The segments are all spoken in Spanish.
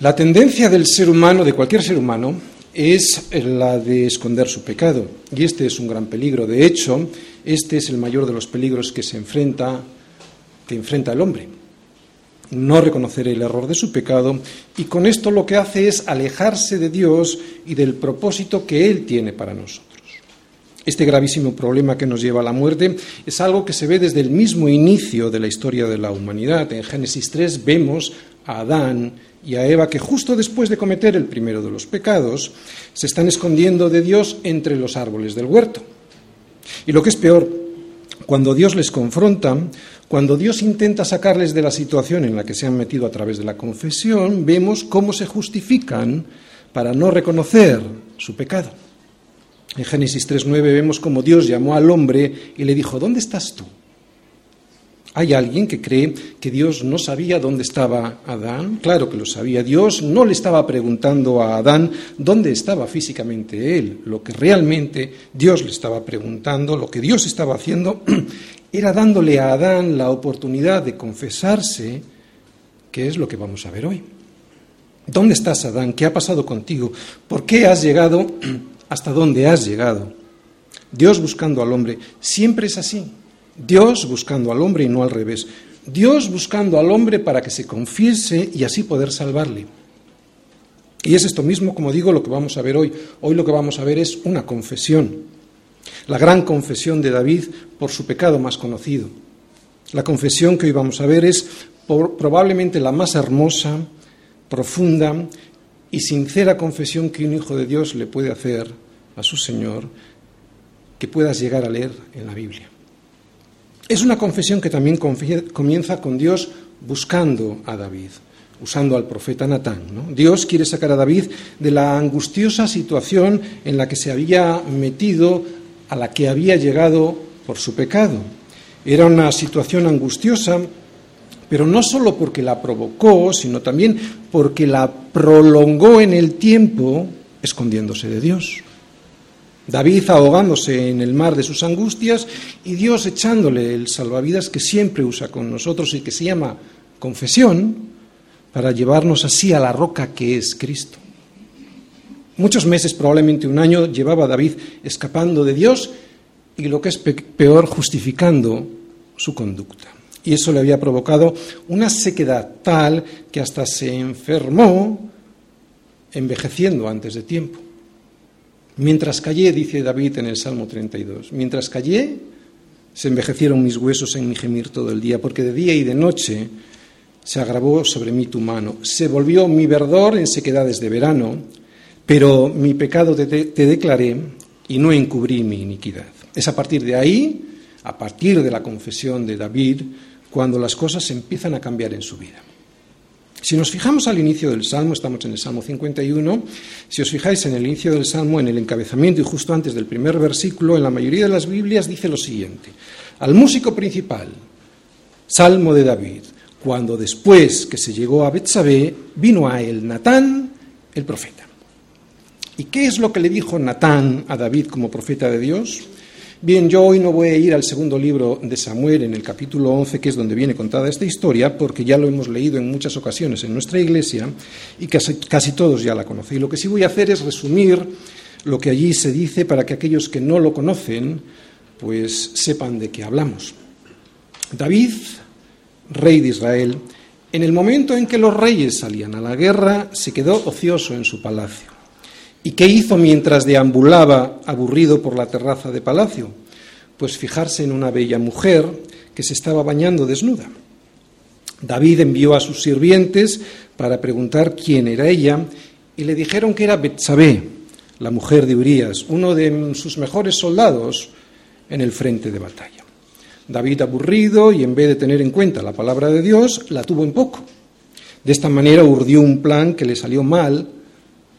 La tendencia del ser humano, de cualquier ser humano, es la de esconder su pecado. Y este es un gran peligro. De hecho, este es el mayor de los peligros que se enfrenta, que enfrenta el hombre. No reconocer el error de su pecado y con esto lo que hace es alejarse de Dios y del propósito que Él tiene para nosotros. Este gravísimo problema que nos lleva a la muerte es algo que se ve desde el mismo inicio de la historia de la humanidad. En Génesis 3 vemos a Adán y a Eva que justo después de cometer el primero de los pecados se están escondiendo de Dios entre los árboles del huerto. Y lo que es peor, cuando Dios les confronta, cuando Dios intenta sacarles de la situación en la que se han metido a través de la confesión, vemos cómo se justifican para no reconocer su pecado. En Génesis 3.9 vemos cómo Dios llamó al hombre y le dijo, ¿dónde estás tú? ¿Hay alguien que cree que Dios no sabía dónde estaba Adán? Claro que lo sabía. Dios no le estaba preguntando a Adán dónde estaba físicamente él. Lo que realmente Dios le estaba preguntando, lo que Dios estaba haciendo, era dándole a Adán la oportunidad de confesarse, que es lo que vamos a ver hoy. ¿Dónde estás, Adán? ¿Qué ha pasado contigo? ¿Por qué has llegado hasta dónde has llegado? Dios buscando al hombre siempre es así. Dios buscando al hombre y no al revés. Dios buscando al hombre para que se confiese y así poder salvarle. Y es esto mismo, como digo, lo que vamos a ver hoy. Hoy lo que vamos a ver es una confesión. La gran confesión de David por su pecado más conocido. La confesión que hoy vamos a ver es probablemente la más hermosa, profunda y sincera confesión que un hijo de Dios le puede hacer a su Señor que puedas llegar a leer en la Biblia. Es una confesión que también comienza con Dios buscando a David, usando al profeta Natán. Dios quiere sacar a David de la angustiosa situación en la que se había metido, a la que había llegado por su pecado. Era una situación angustiosa, pero no solo porque la provocó, sino también porque la prolongó en el tiempo escondiéndose de Dios. David ahogándose en el mar de sus angustias y Dios echándole el salvavidas que siempre usa con nosotros y que se llama confesión para llevarnos así a la roca que es Cristo. Muchos meses, probablemente un año, llevaba David escapando de Dios y lo que es peor, justificando su conducta. Y eso le había provocado una sequedad tal que hasta se enfermó envejeciendo antes de tiempo. Mientras callé, dice David en el Salmo 32, mientras callé, se envejecieron mis huesos en mi gemir todo el día, porque de día y de noche se agravó sobre mí tu mano. Se volvió mi verdor en sequedades de verano, pero mi pecado te, te declaré y no encubrí mi iniquidad. Es a partir de ahí, a partir de la confesión de David, cuando las cosas empiezan a cambiar en su vida. Si nos fijamos al inicio del Salmo, estamos en el Salmo 51, si os fijáis en el inicio del Salmo, en el encabezamiento y justo antes del primer versículo, en la mayoría de las Biblias dice lo siguiente, al músico principal, Salmo de David, cuando después que se llegó a Betsabé, vino a él Natán, el profeta. ¿Y qué es lo que le dijo Natán a David como profeta de Dios? Bien, yo hoy no voy a ir al segundo libro de Samuel, en el capítulo 11, que es donde viene contada esta historia, porque ya lo hemos leído en muchas ocasiones en nuestra iglesia y casi, casi todos ya la conocen. lo que sí voy a hacer es resumir lo que allí se dice para que aquellos que no lo conocen, pues sepan de qué hablamos. David, rey de Israel, en el momento en que los reyes salían a la guerra, se quedó ocioso en su palacio. ¿Y qué hizo mientras deambulaba aburrido por la terraza de palacio? Pues fijarse en una bella mujer que se estaba bañando desnuda. David envió a sus sirvientes para preguntar quién era ella y le dijeron que era Betsabé, la mujer de Urías, uno de sus mejores soldados en el frente de batalla. David aburrido y en vez de tener en cuenta la palabra de Dios, la tuvo en poco. De esta manera urdió un plan que le salió mal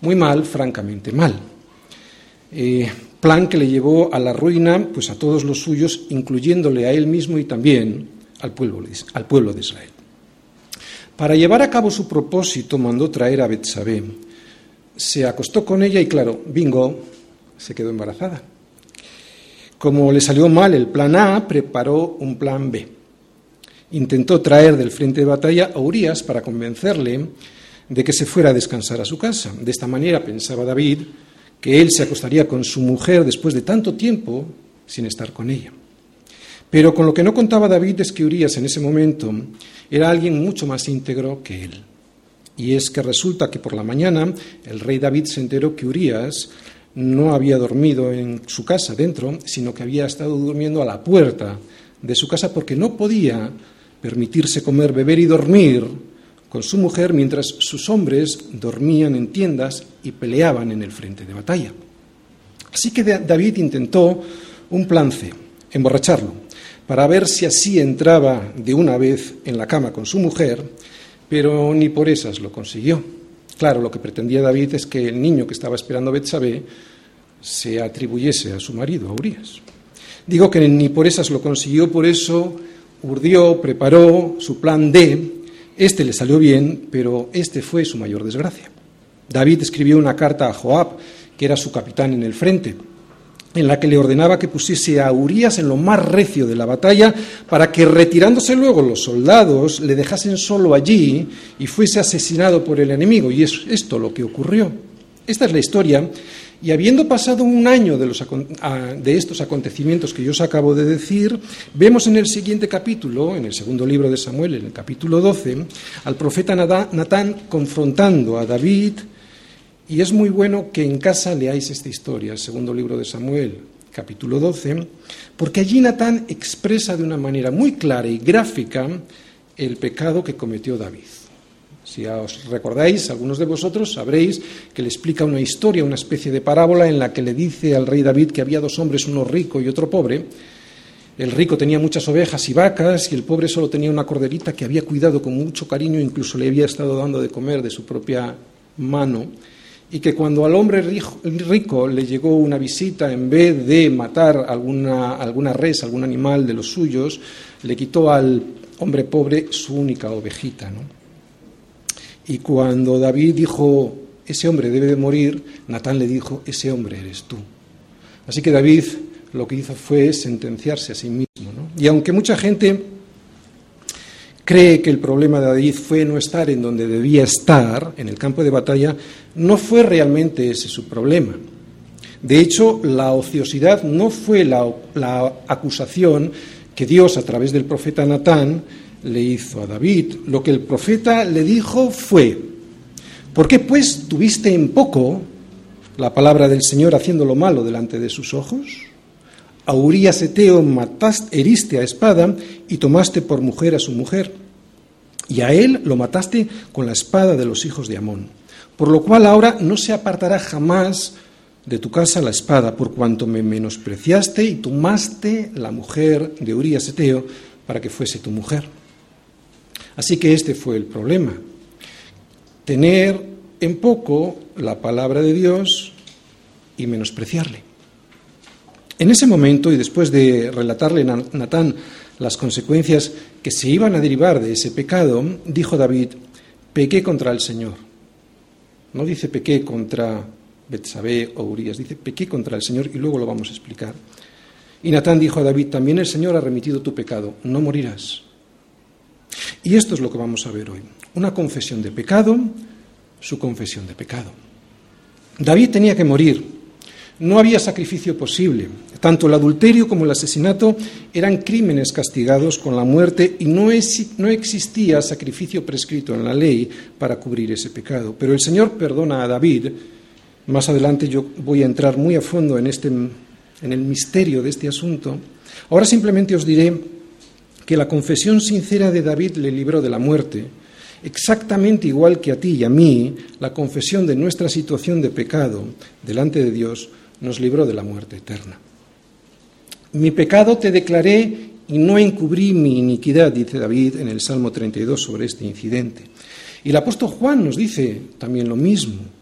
muy mal, francamente mal. Eh, plan que le llevó a la ruina pues a todos los suyos, incluyéndole a él mismo y también al pueblo, al pueblo de Israel. Para llevar a cabo su propósito mandó traer a Betsabé. Se acostó con ella y claro, bingo, se quedó embarazada. Como le salió mal el plan A, preparó un plan B. Intentó traer del frente de batalla a Urias para convencerle de que se fuera a descansar a su casa. De esta manera pensaba David que él se acostaría con su mujer después de tanto tiempo sin estar con ella. Pero con lo que no contaba David es que Urias en ese momento era alguien mucho más íntegro que él. Y es que resulta que por la mañana el rey David se enteró que Urias no había dormido en su casa dentro, sino que había estado durmiendo a la puerta de su casa porque no podía permitirse comer, beber y dormir con su mujer mientras sus hombres dormían en tiendas y peleaban en el frente de batalla. Así que David intentó un plan C, emborracharlo, para ver si así entraba de una vez en la cama con su mujer, pero ni por esas lo consiguió. Claro, lo que pretendía David es que el niño que estaba esperando Betsabé se atribuyese a su marido, a Urias. Digo que ni por esas lo consiguió, por eso urdió, preparó su plan D. Este le salió bien, pero este fue su mayor desgracia. David escribió una carta a Joab, que era su capitán en el frente, en la que le ordenaba que pusiese a Urias en lo más recio de la batalla para que retirándose luego los soldados le dejasen solo allí y fuese asesinado por el enemigo. Y es esto lo que ocurrió. Esta es la historia y habiendo pasado un año de, estos acontecimientos que yo os acabo de decir, vemos en el siguiente capítulo, en el segundo libro de Samuel, en el capítulo 12, al profeta Natán confrontando a David. Y es muy bueno que en casa leáis esta historia, el segundo libro de Samuel, capítulo 12, porque allí Natán expresa de una manera muy clara y gráfica el pecado que cometió David. Si os recordáis, algunos de vosotros sabréis que le explica una historia, una especie de parábola en la que le dice al rey David que había dos hombres, uno rico y otro pobre. El rico tenía muchas ovejas y vacas y el pobre solo tenía una corderita que había cuidado con mucho cariño, incluso le había estado dando de comer de su propia mano. Y que cuando al hombre rico le llegó una visita, en vez de matar alguna, alguna res, algún animal de los suyos, le quitó al hombre pobre su única ovejita. ¿no? Y cuando David dijo, ese hombre debe de morir, Natán le dijo, ese hombre eres tú. Así que David lo que hizo fue sentenciarse a sí mismo. Y aunque mucha gente cree que el problema de David fue no estar en donde debía estar, en el campo de batalla, no fue realmente ese su problema. De hecho, la ociosidad no fue la, la acusación que Dios, a través del profeta Natán, le hizo a David. Lo que el profeta le dijo fue, ¿por qué pues tuviste en poco la palabra del Señor haciendo lo malo delante de sus ojos? A Urias Eteo mataste, heriste a espada y tomaste por mujer a su mujer, y a él lo mataste con la espada de los hijos de Amón. Por lo cual ahora no se apartará jamás de tu casa la espada, por cuanto me menospreciaste y tomaste la mujer de Urias Eteo para que fuese tu mujer. Así que este fue el problema. Tener en poco la palabra de Dios y menospreciarle. En ese momento, y después de relatarle a Natán las consecuencias que se iban a derivar de ese pecado, dijo David, pequé contra el Señor. No dice pequé contra Betsabé o Urias, dice pequé contra el Señor y luego lo vamos a explicar. Y Natán dijo a David, también el Señor ha remitido tu pecado, no morirás. Y esto es lo que vamos a ver hoy. Una confesión de pecado, su confesión de pecado. David tenía que morir. No había sacrificio posible. Tanto el adulterio como el asesinato eran crímenes castigados con la muerte y no, no existía sacrificio prescrito en la ley para cubrir ese pecado. Pero el Señor perdona a David. Más adelante yo voy a entrar muy a fondo en, este, en el misterio de este asunto. Ahora simplemente os diré que la confesión sincera de David le libró de la muerte, exactamente igual que a ti y a mí, la confesión de nuestra situación de pecado delante de Dios nos libró de la muerte eterna. Mi pecado te declaré y no encubrí mi iniquidad, dice David en el Salmo 32 sobre este incidente. Y el apóstol Juan nos dice también lo mismo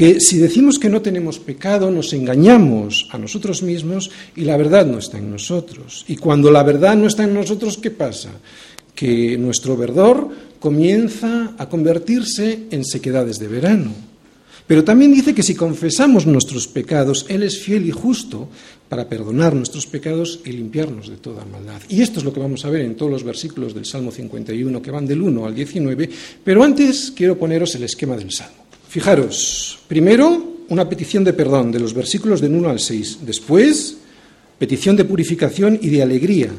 que si decimos que no tenemos pecado, nos engañamos a nosotros mismos y la verdad no está en nosotros. Y cuando la verdad no está en nosotros, ¿qué pasa? Que nuestro verdor comienza a convertirse en sequedades de verano. Pero también dice que si confesamos nuestros pecados, Él es fiel y justo para perdonar nuestros pecados y limpiarnos de toda maldad. Y esto es lo que vamos a ver en todos los versículos del Salmo 51, que van del 1 al 19. Pero antes quiero poneros el esquema del Salmo. Fijaros, primero una petición de perdón de los versículos del 1 al 6. Después, petición de purificación y de alegría,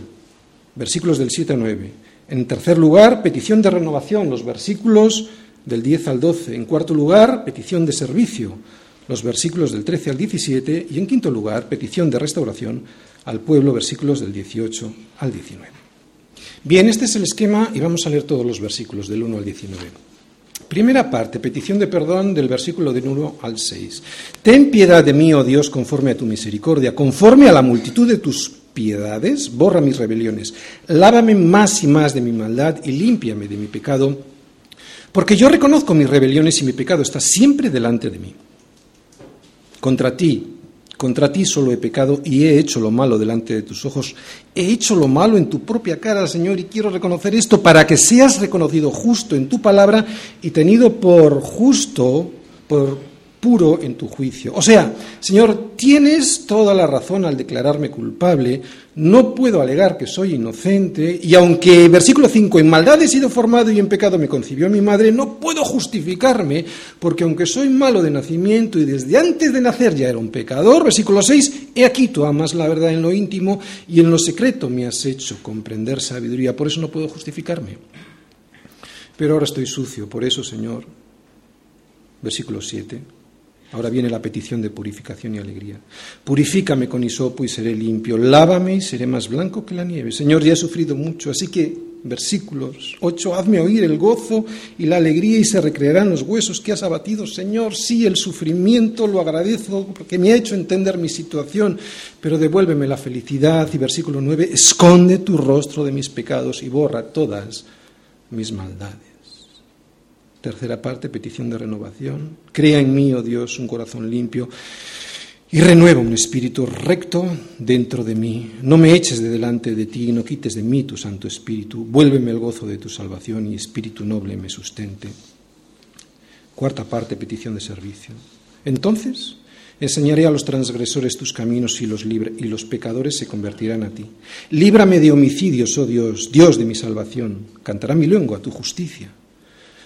versículos del 7 al 9. En tercer lugar, petición de renovación, los versículos del 10 al 12. En cuarto lugar, petición de servicio, los versículos del 13 al 17. Y en quinto lugar, petición de restauración al pueblo, versículos del 18 al 19. Bien, este es el esquema y vamos a leer todos los versículos del 1 al 19. Primera parte, petición de perdón del versículo del 1 al 6. Ten piedad de mí, oh Dios, conforme a tu misericordia, conforme a la multitud de tus piedades, borra mis rebeliones, lávame más y más de mi maldad y límpiame de mi pecado, porque yo reconozco mis rebeliones y mi pecado está siempre delante de mí. Contra ti, contra ti solo he pecado y he hecho lo malo delante de tus ojos. He hecho lo malo en tu propia cara, Señor, y quiero reconocer esto para que seas reconocido justo en tu palabra y tenido por justo, por puro en tu juicio. O sea, Señor, tienes toda la razón al declararme culpable, no puedo alegar que soy inocente, y aunque, versículo 5, en maldad he sido formado y en pecado me concibió mi madre, no puedo justificarme, porque aunque soy malo de nacimiento y desde antes de nacer ya era un pecador, versículo 6, he aquí tú amas la verdad en lo íntimo y en lo secreto me has hecho comprender sabiduría, por eso no puedo justificarme. Pero ahora estoy sucio, por eso, Señor, versículo 7, Ahora viene la petición de purificación y alegría. Purifícame con hisopo y seré limpio. Lávame y seré más blanco que la nieve. Señor, ya he sufrido mucho, así que, versículos 8, hazme oír el gozo y la alegría y se recrearán los huesos que has abatido. Señor, sí, el sufrimiento lo agradezco porque me ha hecho entender mi situación, pero devuélveme la felicidad. Y versículo 9, esconde tu rostro de mis pecados y borra todas mis maldades. Tercera parte, petición de renovación. Crea en mí, oh Dios, un corazón limpio y renueva un espíritu recto dentro de mí. No me eches de delante de ti, no quites de mí tu Santo Espíritu. Vuélveme el gozo de tu salvación y espíritu noble me sustente. Cuarta parte, petición de servicio. Entonces enseñaré a los transgresores tus caminos y los, y los pecadores se convertirán a ti. Líbrame de homicidios, oh Dios, Dios de mi salvación. Cantará mi lengua tu justicia.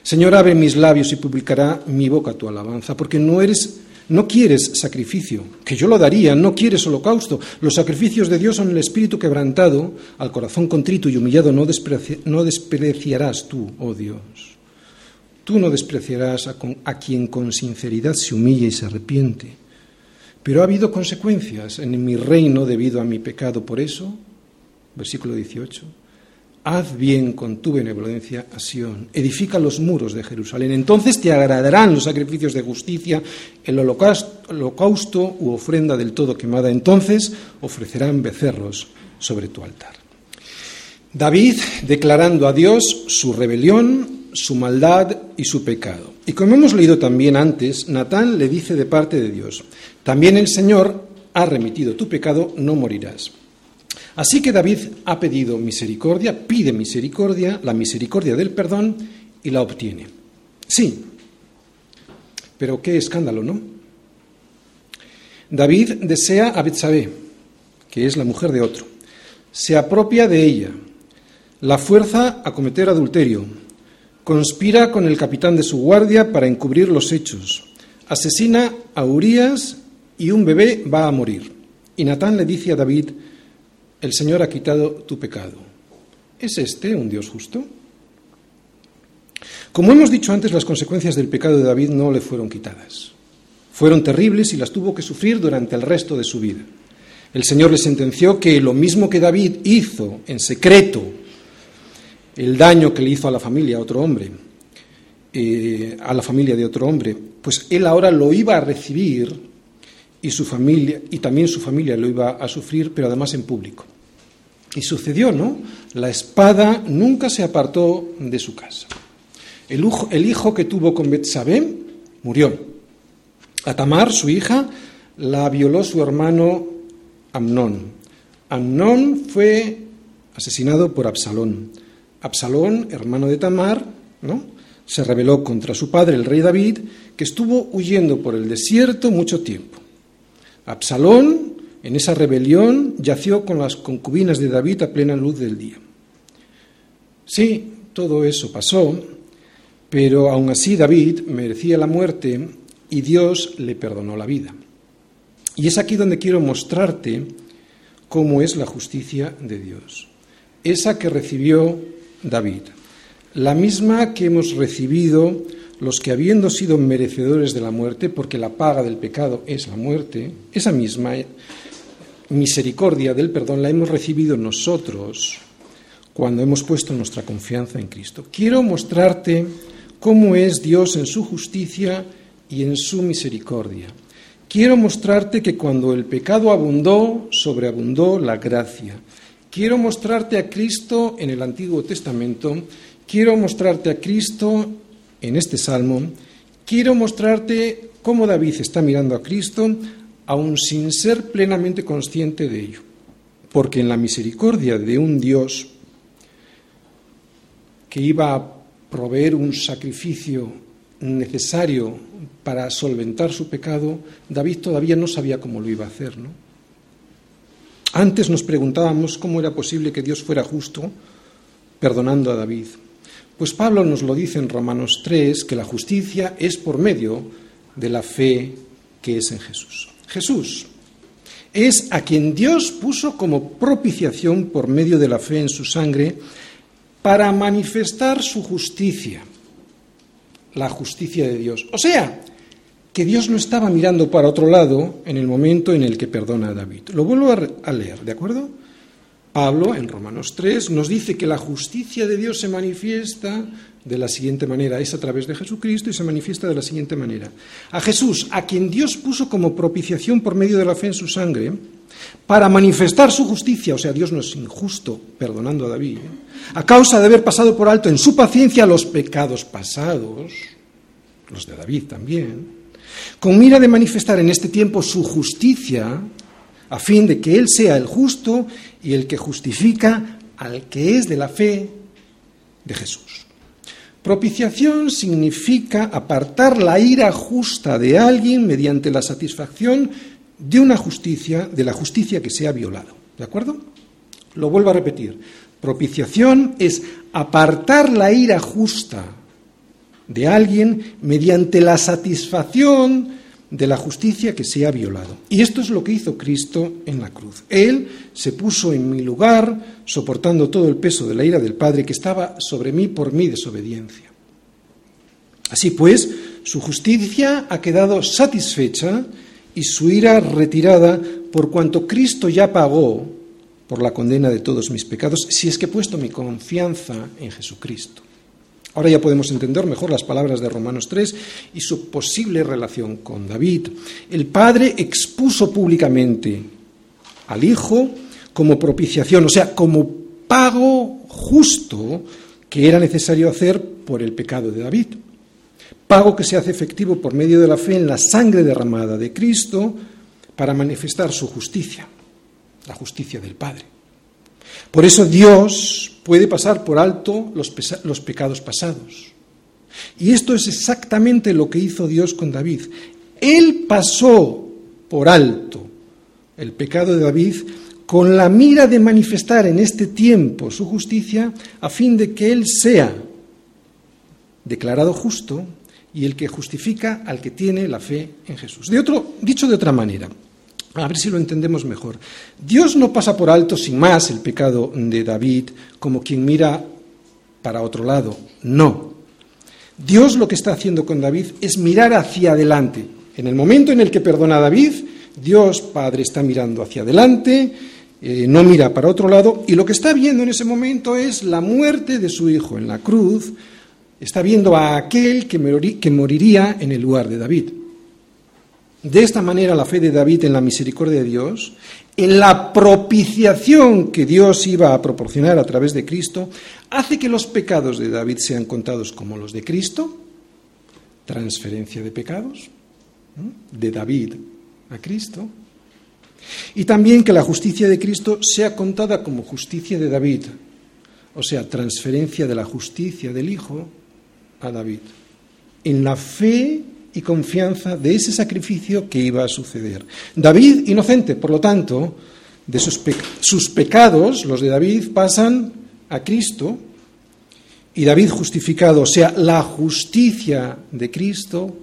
Señor, abre mis labios y publicará mi boca tu alabanza, porque no eres no quieres sacrificio, que yo lo daría, no quieres holocausto. Los sacrificios de Dios son el espíritu quebrantado, al corazón contrito y humillado no, no despreciarás tú, oh Dios. Tú no despreciarás a, a quien con sinceridad se humilla y se arrepiente. Pero ha habido consecuencias en mi reino debido a mi pecado. Por eso, versículo 18, Haz bien con tu benevolencia a Sión, edifica los muros de Jerusalén. Entonces te agradarán los sacrificios de justicia, el holocausto, u ofrenda del todo quemada. Entonces ofrecerán becerros sobre tu altar. David declarando a Dios su rebelión, su maldad y su pecado. Y como hemos leído también antes, Natán le dice de parte de Dios, también el Señor ha remitido tu pecado, no morirás. Así que David ha pedido misericordia, pide misericordia, la misericordia del perdón y la obtiene. Sí, pero qué escándalo, ¿no? David desea a Betsabé, que es la mujer de otro. Se apropia de ella, la fuerza a cometer adulterio, conspira con el capitán de su guardia para encubrir los hechos, asesina a Urías y un bebé va a morir. Y Natán le dice a David, el Señor ha quitado tu pecado. ¿Es este un Dios justo? Como hemos dicho antes, las consecuencias del pecado de David no le fueron quitadas. Fueron terribles y las tuvo que sufrir durante el resto de su vida. El Señor le sentenció que lo mismo que David hizo en secreto, el daño que le hizo a la familia, a otro hombre, eh, a la familia de otro hombre, pues él ahora lo iba a recibir y su familia, y también su familia lo iba a sufrir, pero además en público. Y sucedió, ¿no? La espada nunca se apartó de su casa. El, el hijo que tuvo con Betsabé murió. A Tamar, su hija, la violó su hermano Amnón. Amnón fue asesinado por Absalón. Absalón, hermano de Tamar, ¿no? se rebeló contra su padre, el rey David, que estuvo huyendo por el desierto mucho tiempo. Absalón, en esa rebelión, yació con las concubinas de David a plena luz del día. Sí, todo eso pasó, pero aún así David merecía la muerte y Dios le perdonó la vida. Y es aquí donde quiero mostrarte cómo es la justicia de Dios. Esa que recibió David la misma que hemos recibido los que habiendo sido merecedores de la muerte, porque la paga del pecado es la muerte, esa misma misericordia del perdón la hemos recibido nosotros cuando hemos puesto nuestra confianza en Cristo. Quiero mostrarte cómo es Dios en su justicia y en su misericordia. Quiero mostrarte que cuando el pecado abundó, sobreabundó la gracia. Quiero mostrarte a Cristo en el Antiguo Testamento Quiero mostrarte a Cristo en este salmo, quiero mostrarte cómo David está mirando a Cristo aun sin ser plenamente consciente de ello, porque en la misericordia de un Dios que iba a proveer un sacrificio necesario para solventar su pecado, David todavía no sabía cómo lo iba a hacer. Antes nos preguntábamos cómo era posible que Dios fuera justo perdonando a David. Pues Pablo nos lo dice en Romanos 3, que la justicia es por medio de la fe que es en Jesús. Jesús es a quien Dios puso como propiciación por medio de la fe en su sangre para manifestar su justicia, la justicia de Dios. O sea, que Dios no estaba mirando para otro lado en el momento en el que perdona a David. Lo vuelvo a leer, ¿de acuerdo? Pablo, en Romanos 3, nos dice que la justicia de Dios se manifiesta de la siguiente manera, es a través de Jesucristo y se manifiesta de la siguiente manera. A Jesús, a quien Dios puso como propiciación por medio de la fe en su sangre, para manifestar su justicia, o sea, Dios no es injusto perdonando a David, a causa de haber pasado por alto en su paciencia los pecados pasados, los de David también, con mira de manifestar en este tiempo su justicia, a fin de que Él sea el justo y el que justifica al que es de la fe de Jesús. Propiciación significa apartar la ira justa de alguien mediante la satisfacción de una justicia, de la justicia que se ha violado. ¿De acuerdo? Lo vuelvo a repetir. Propiciación es apartar la ira justa de alguien mediante la satisfacción de la justicia que se ha violado. Y esto es lo que hizo Cristo en la cruz. Él se puso en mi lugar, soportando todo el peso de la ira del Padre que estaba sobre mí por mi desobediencia. Así pues, su justicia ha quedado satisfecha y su ira retirada por cuanto Cristo ya pagó por la condena de todos mis pecados, si es que he puesto mi confianza en Jesucristo. Ahora ya podemos entender mejor las palabras de Romanos 3 y su posible relación con David. El Padre expuso públicamente al Hijo como propiciación, o sea, como pago justo que era necesario hacer por el pecado de David. Pago que se hace efectivo por medio de la fe en la sangre derramada de Cristo para manifestar su justicia, la justicia del Padre. Por eso Dios puede pasar por alto los, pecados pasados. Y esto es exactamente lo que hizo Dios con David. Él pasó por alto el pecado de David con la mira de manifestar en este tiempo su justicia a fin de que Él sea declarado justo y el que justifica al que tiene la fe en Jesús. De otro, dicho de otra manera, a ver si lo entendemos mejor. Dios no pasa por alto sin más el pecado de David como quien mira para otro lado. No. Dios lo que está haciendo con David es mirar hacia adelante. En el momento en el que perdona a David, Dios Padre está mirando hacia adelante, eh, no mira para otro lado, y lo que está viendo en ese momento es la muerte de su hijo en la cruz, está viendo a aquel que moriría en el lugar de David. De esta manera la fe de David en la misericordia de Dios, en la propiciación que Dios iba a proporcionar a través de Cristo, hace que los pecados de David sean contados como los de Cristo, transferencia de pecados, de David a Cristo, y también que la justicia de Cristo sea contada como justicia de David, o sea, transferencia de la justicia del Hijo a David, en la fe y confianza de ese sacrificio que iba a suceder. David inocente, por lo tanto, de sus, sus pecados, los de David, pasan a Cristo y David justificado, o sea, la justicia de Cristo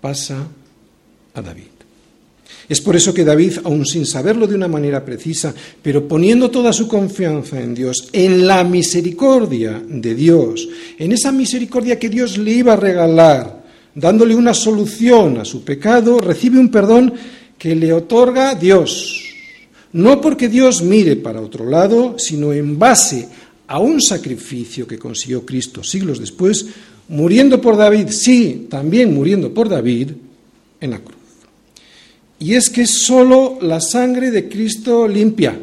pasa a David. Es por eso que David, aun sin saberlo de una manera precisa, pero poniendo toda su confianza en Dios, en la misericordia de Dios, en esa misericordia que Dios le iba a regalar, dándole una solución a su pecado, recibe un perdón que le otorga Dios. No porque Dios mire para otro lado, sino en base a un sacrificio que consiguió Cristo siglos después, muriendo por David, sí, también muriendo por David, en la cruz. Y es que solo la sangre de Cristo limpia.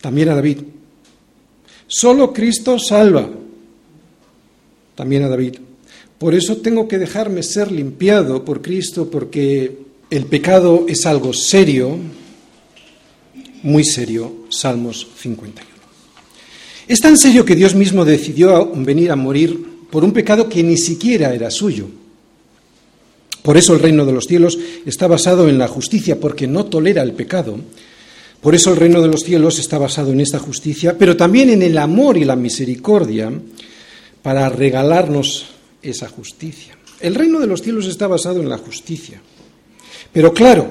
También a David. Solo Cristo salva. También a David. Por eso tengo que dejarme ser limpiado por Cristo, porque el pecado es algo serio, muy serio, Salmos 51. Es tan serio que Dios mismo decidió venir a morir por un pecado que ni siquiera era suyo. Por eso el reino de los cielos está basado en la justicia, porque no tolera el pecado. Por eso el reino de los cielos está basado en esta justicia, pero también en el amor y la misericordia para regalarnos esa justicia. El reino de los cielos está basado en la justicia. Pero claro,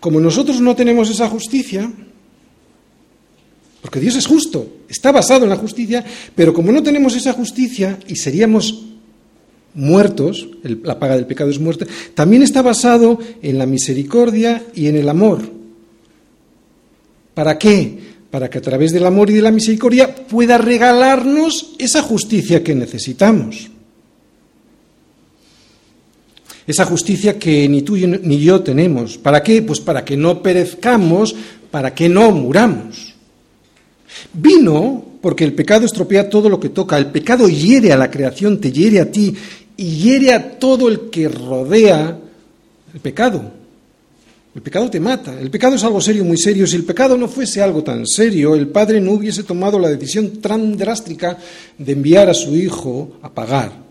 como nosotros no tenemos esa justicia, porque Dios es justo, está basado en la justicia, pero como no tenemos esa justicia y seríamos muertos, la paga del pecado es muerte, también está basado en la misericordia y en el amor. ¿Para qué? Para que a través del amor y de la misericordia pueda regalarnos esa justicia que necesitamos. Esa justicia que ni tú ni yo tenemos. ¿Para qué? Pues para que no perezcamos, para que no muramos. Vino porque el pecado estropea todo lo que toca, el pecado hiere a la creación, te hiere a ti y hiere a todo el que rodea el pecado. El pecado te mata. El pecado es algo serio, muy serio. Si el pecado no fuese algo tan serio, el Padre no hubiese tomado la decisión tan drástica de enviar a su Hijo a pagar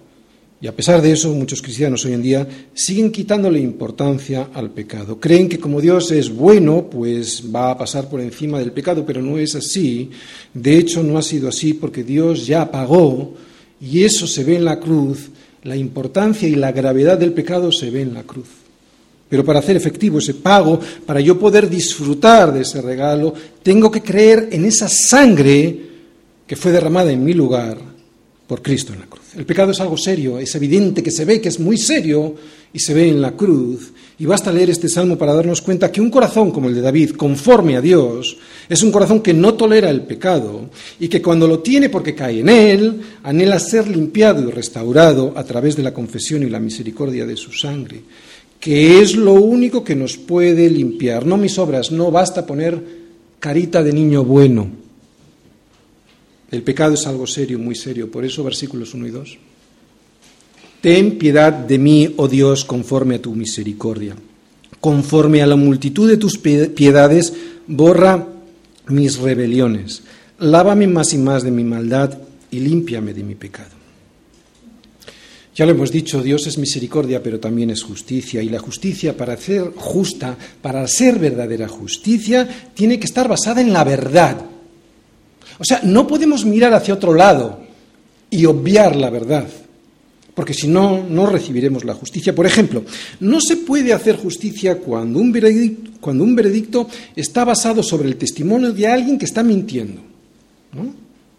y a pesar de eso, muchos cristianos hoy en día siguen quitándole importancia al pecado. Creen que como Dios es bueno, pues va a pasar por encima del pecado, pero no es así. De hecho, no ha sido así porque Dios ya pagó y eso se ve en la cruz. La importancia y la gravedad del pecado se ve en la cruz. Pero para hacer efectivo ese pago, para yo poder disfrutar de ese regalo, tengo que creer en esa sangre que fue derramada en mi lugar por Cristo en la cruz. El pecado es algo serio, es evidente que se ve que es muy serio y se ve en la cruz. Y basta leer este salmo para darnos cuenta que un corazón como el de David, conforme a Dios, es un corazón que no tolera el pecado y que cuando lo tiene porque cae en él, anhela ser limpiado y restaurado a través de la confesión y la misericordia de su sangre, que es lo único que nos puede limpiar. No mis obras, no basta poner carita de niño bueno el pecado es algo serio, muy serio. Por eso versículos 1 y 2. Ten piedad de mí, oh Dios, conforme a tu misericordia. Conforme a la multitud de tus piedades, borra mis rebeliones. Lávame más y más de mi maldad y límpiame de mi pecado. Ya lo hemos dicho, Dios es misericordia, pero también es justicia. Y la justicia, para ser justa, para ser verdadera justicia, tiene que estar basada en la verdad. O sea, no podemos mirar hacia otro lado y obviar la verdad, porque si no, no recibiremos la justicia. Por ejemplo, no se puede hacer justicia cuando un veredicto, cuando un veredicto está basado sobre el testimonio de alguien que está mintiendo.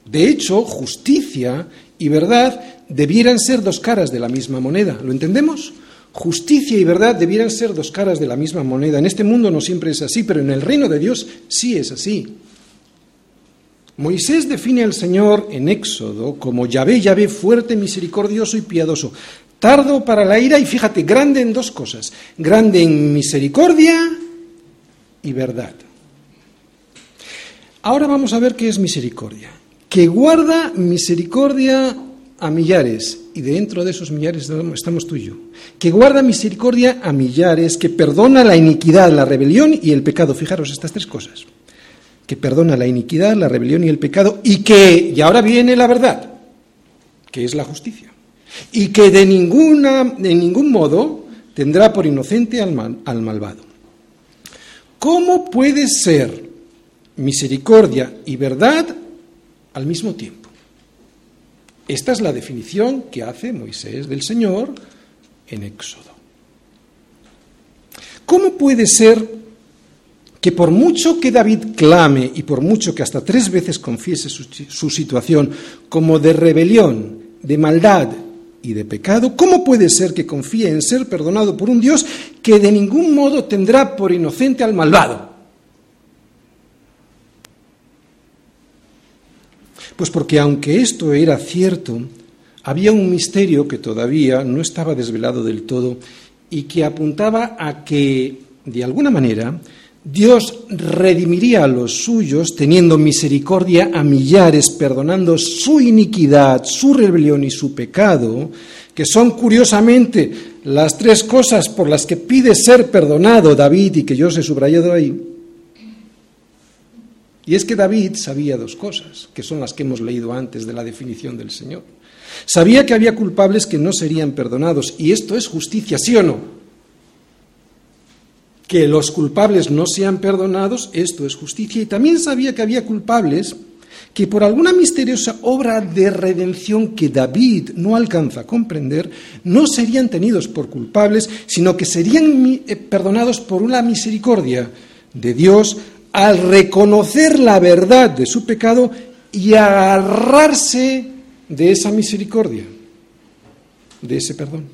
De hecho, justicia y verdad debieran ser dos caras de la misma moneda. ¿Lo entendemos? Justicia y verdad debieran ser dos caras de la misma moneda. En este mundo no siempre es así, pero en el reino de Dios sí es así. Moisés define al Señor en Éxodo como Yahvé, Yahvé, fuerte, misericordioso y piadoso, tardo para la ira y fíjate, grande en dos cosas, grande en misericordia y verdad. Ahora vamos a ver qué es misericordia. Que guarda misericordia a millares, y dentro de esos millares estamos tú y yo. Que guarda misericordia a millares, que perdona la iniquidad, la rebelión y el pecado. Fijaros estas tres cosas. que perdona la iniquidad, la rebelión y el pecado, y que, y ahora viene la verdad, que es la justicia, y que de, ninguna, de ningún modo tendrá por inocente al, al malvado. ¿Cómo puede ser misericordia y verdad al mismo tiempo? Esta es la definición que hace Moisés del Señor en Éxodo. ¿Cómo puede ser que por mucho que David clame y por mucho que hasta tres veces confiese su, situación como de rebelión, de maldad y de pecado, ¿cómo puede ser que confíe en ser perdonado por un Dios que de ningún modo tendrá por inocente al malvado? Pues porque aunque esto era cierto, había un misterio que todavía no estaba desvelado del todo y que apuntaba a que, de alguna manera, Dios redimiría a los suyos teniendo misericordia a millares, perdonando su iniquidad, su rebelión y su pecado, que son curiosamente las tres cosas por las que pide ser perdonado David y que yo os he subrayado ahí. Y es que David sabía dos cosas, que son las que hemos leído antes de la definición del Señor. Sabía que había culpables que no serían perdonados, y esto es justicia, ¿sí o no? Que los culpables no sean perdonados, esto es justicia, y también sabía que había culpables que por alguna misteriosa obra de redención que David no alcanza a comprender, no serían tenidos por culpables, sino que serían eh, perdonados por una misericordia de Dios al reconocer la verdad de su pecado y agarrarse de esa misericordia, de ese perdón.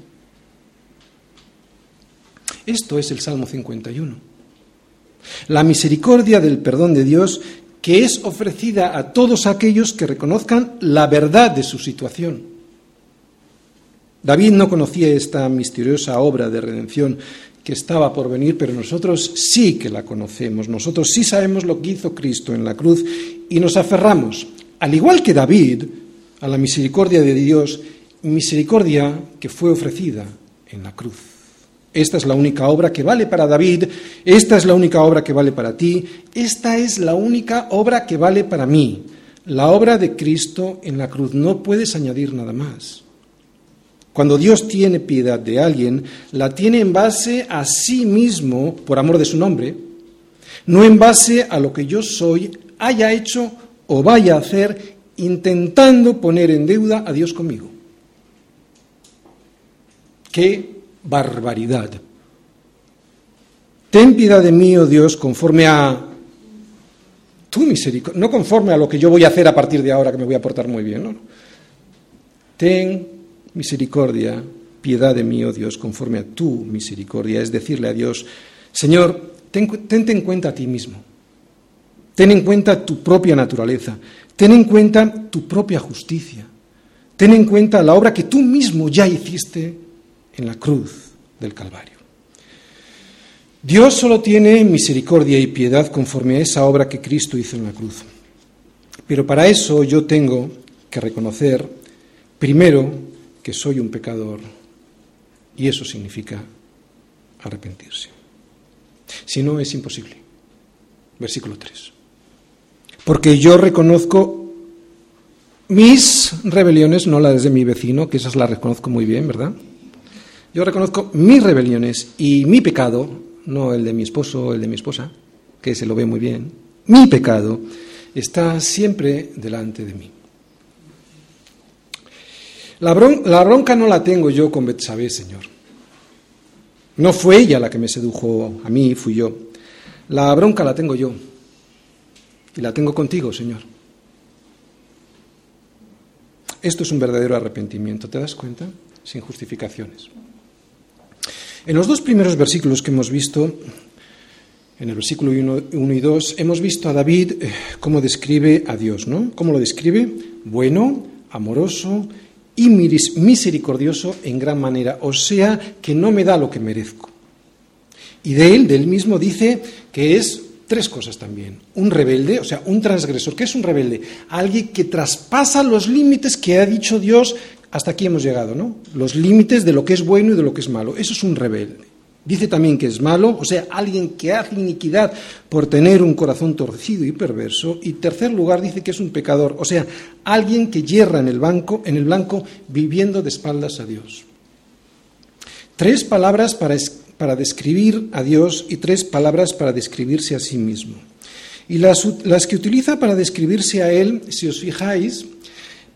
Esto es el Salmo 51. La misericordia del perdón de Dios que es ofrecida a todos aquellos que reconozcan la verdad de su situación. David no conocía esta misteriosa obra de redención estaba por venir, pero nosotros sí que la conocemos, nosotros sí sabemos lo que hizo Cristo en la cruz y nos aferramos, al igual que David, a la misericordia de Dios, misericordia que fue ofrecida en la cruz. Esta es la única obra que vale para David, esta es la única obra que vale para ti, esta es la única obra que vale para mí. La obra de Cristo en la cruz, no puedes añadir nada más. Cuando Dios tiene piedad de alguien, la tiene en base a sí mismo, por amor de su nombre, no en base a lo que yo soy, haya hecho o vaya a hacer, intentando poner en deuda a Dios conmigo. ¡Qué barbaridad! Ten piedad de mí, oh Dios, conforme a tu misericordia, no conforme a lo que yo voy a hacer a partir de ahora, que me voy a portar muy bien, no. Ten misericordia, piedad de mí, oh Dios, conforme a tu misericordia. Es decirle a Dios, Señor, tente en cuenta a ti mismo. Ten en cuenta tu propia naturaleza. Ten en cuenta tu propia justicia. Ten en cuenta la obra que tú mismo ya hiciste en la cruz del Calvario. Dios solo tiene misericordia y piedad conforme a esa obra que Cristo hizo en la cruz. Pero para eso yo tengo que reconocer, primero, que soy un pecador y eso significa arrepentirse. Si no, es imposible. Versículo 3. Porque yo reconozco mis rebeliones, no las de mi vecino, que esas las reconozco muy bien, ¿verdad? Yo reconozco mis rebeliones y mi pecado, no el de mi esposo o el de mi esposa, que se lo ve muy bien, mi pecado está siempre delante de mí. La, bronca no la tengo yo con Betsabé, Señor. No fue ella la que me sedujo a mí, fui yo. La bronca la tengo yo. Y la tengo contigo, Señor. Esto es un verdadero arrepentimiento, ¿te das cuenta? Sin justificaciones. En los dos primeros versículos que hemos visto, en el versículo 1 y 2, hemos visto a David eh, cómo describe a Dios, ¿no? ¿Cómo lo describe? Bueno, amoroso y misericordioso en gran manera, o sea, que no me da lo que merezco. Y de él, de él mismo, dice que es tres cosas también. Un rebelde, o sea, un transgresor. ¿Qué es un rebelde? Alguien que traspasa los límites que ha dicho Dios. Hasta aquí hemos llegado, ¿no? Los límites de lo que es bueno y de lo que es malo. Eso es un rebelde. Dice también que es malo, o sea, alguien que hace iniquidad por tener un corazón torcido y perverso. Y tercer lugar dice que es un pecador, o sea, alguien que yerra en el, banco, en el blanco viviendo de espaldas a Dios. Tres palabras para, para describir a Dios y tres palabras para describirse a sí mismo. Y las, las que utiliza para describirse a Él, si os fijáis,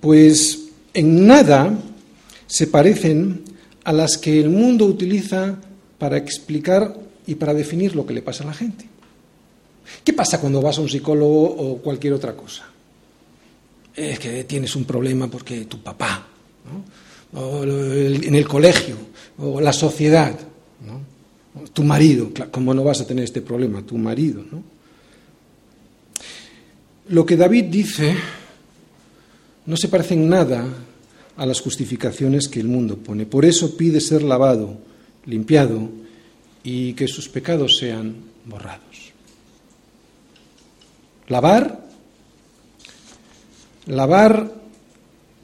pues en nada se parecen a las que el mundo utiliza para explicar y para definir lo que le pasa a la gente. ¿Qué pasa cuando vas a un psicólogo o cualquier otra cosa? Es que tienes un problema porque tu papá, o en el colegio, o la sociedad, tu marido, ¿cómo no vas a tener este problema? Tu marido. ¿no? Lo que David dice no se parece en nada a las justificaciones que el mundo pone. Por eso pide ser lavado, limpiado y que sus pecados sean borrados. Lavar, lavar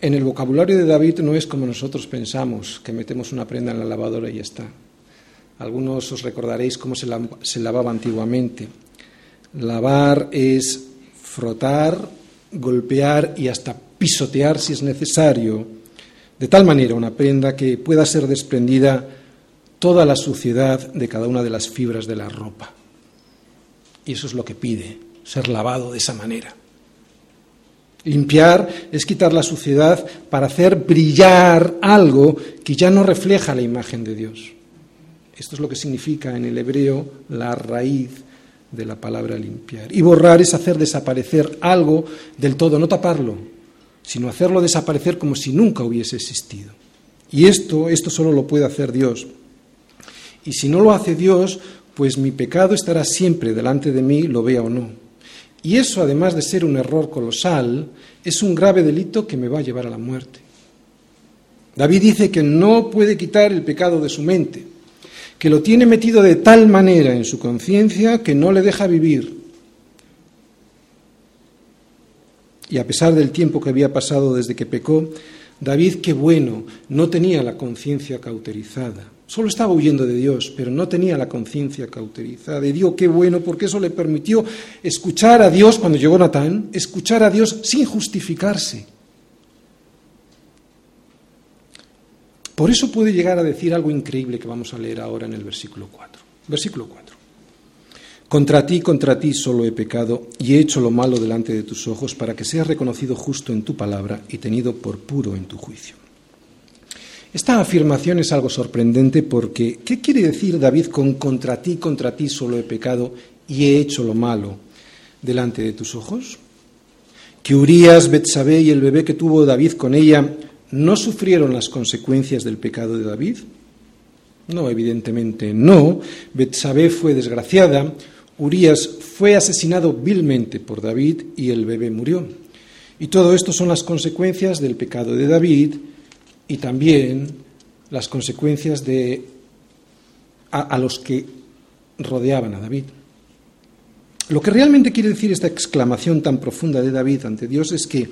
en el vocabulario de David no es como nosotros pensamos, que metemos una prenda en la lavadora y ya está. Algunos os recordaréis cómo se, se lavaba antiguamente. Lavar es frotar, golpear y hasta pisotear si es necesario, de tal manera una prenda que pueda ser desprendida toda la suciedad de cada una de las fibras de la ropa. Y eso es lo que pide, ser lavado de esa manera. Limpiar es quitar la suciedad para hacer brillar algo que ya no refleja la imagen de Dios. Esto es lo que significa en el hebreo la raíz de la palabra limpiar. Y borrar es hacer desaparecer algo del todo, no taparlo, sino hacerlo desaparecer como si nunca hubiese existido. Y esto, esto solo lo puede hacer Dios. Y si no lo hace Dios, pues mi pecado estará siempre delante de mí, lo vea o no. Y eso, además de ser un error colosal, es un grave delito que me va a llevar a la muerte. David dice que no puede quitar el pecado de su mente, que lo tiene metido de tal manera en su conciencia que no le deja vivir, Y a pesar del tiempo que había pasado desde que pecó, David, qué bueno, no tenía la conciencia cauterizada. Solo estaba huyendo de Dios, pero no tenía la conciencia cauterizada. Y digo, qué bueno, porque eso le permitió escuchar a Dios cuando llegó Natán, escuchar a Dios sin justificarse. Por eso puede llegar a decir algo increíble que vamos a leer ahora en el versículo 4. Versículo 4. Contra ti, contra ti solo he pecado y he hecho lo malo delante de tus ojos para que seas reconocido justo en tu palabra y tenido por puro en tu juicio. Esta afirmación es algo sorprendente porque ¿qué quiere decir David con contra ti, contra ti solo he pecado y he hecho lo malo delante de tus ojos? ¿Que Urias, Betsabé y el bebé que tuvo David con ella no sufrieron las consecuencias del pecado de David? No, evidentemente no. Betsabé fue desgraciada, Urias fue asesinado vilmente por David y el bebé murió. Y todo esto son las consecuencias del pecado de David y también las consecuencias de a, los que rodeaban a David. Lo que realmente quiere decir esta exclamación tan profunda de David ante Dios es que,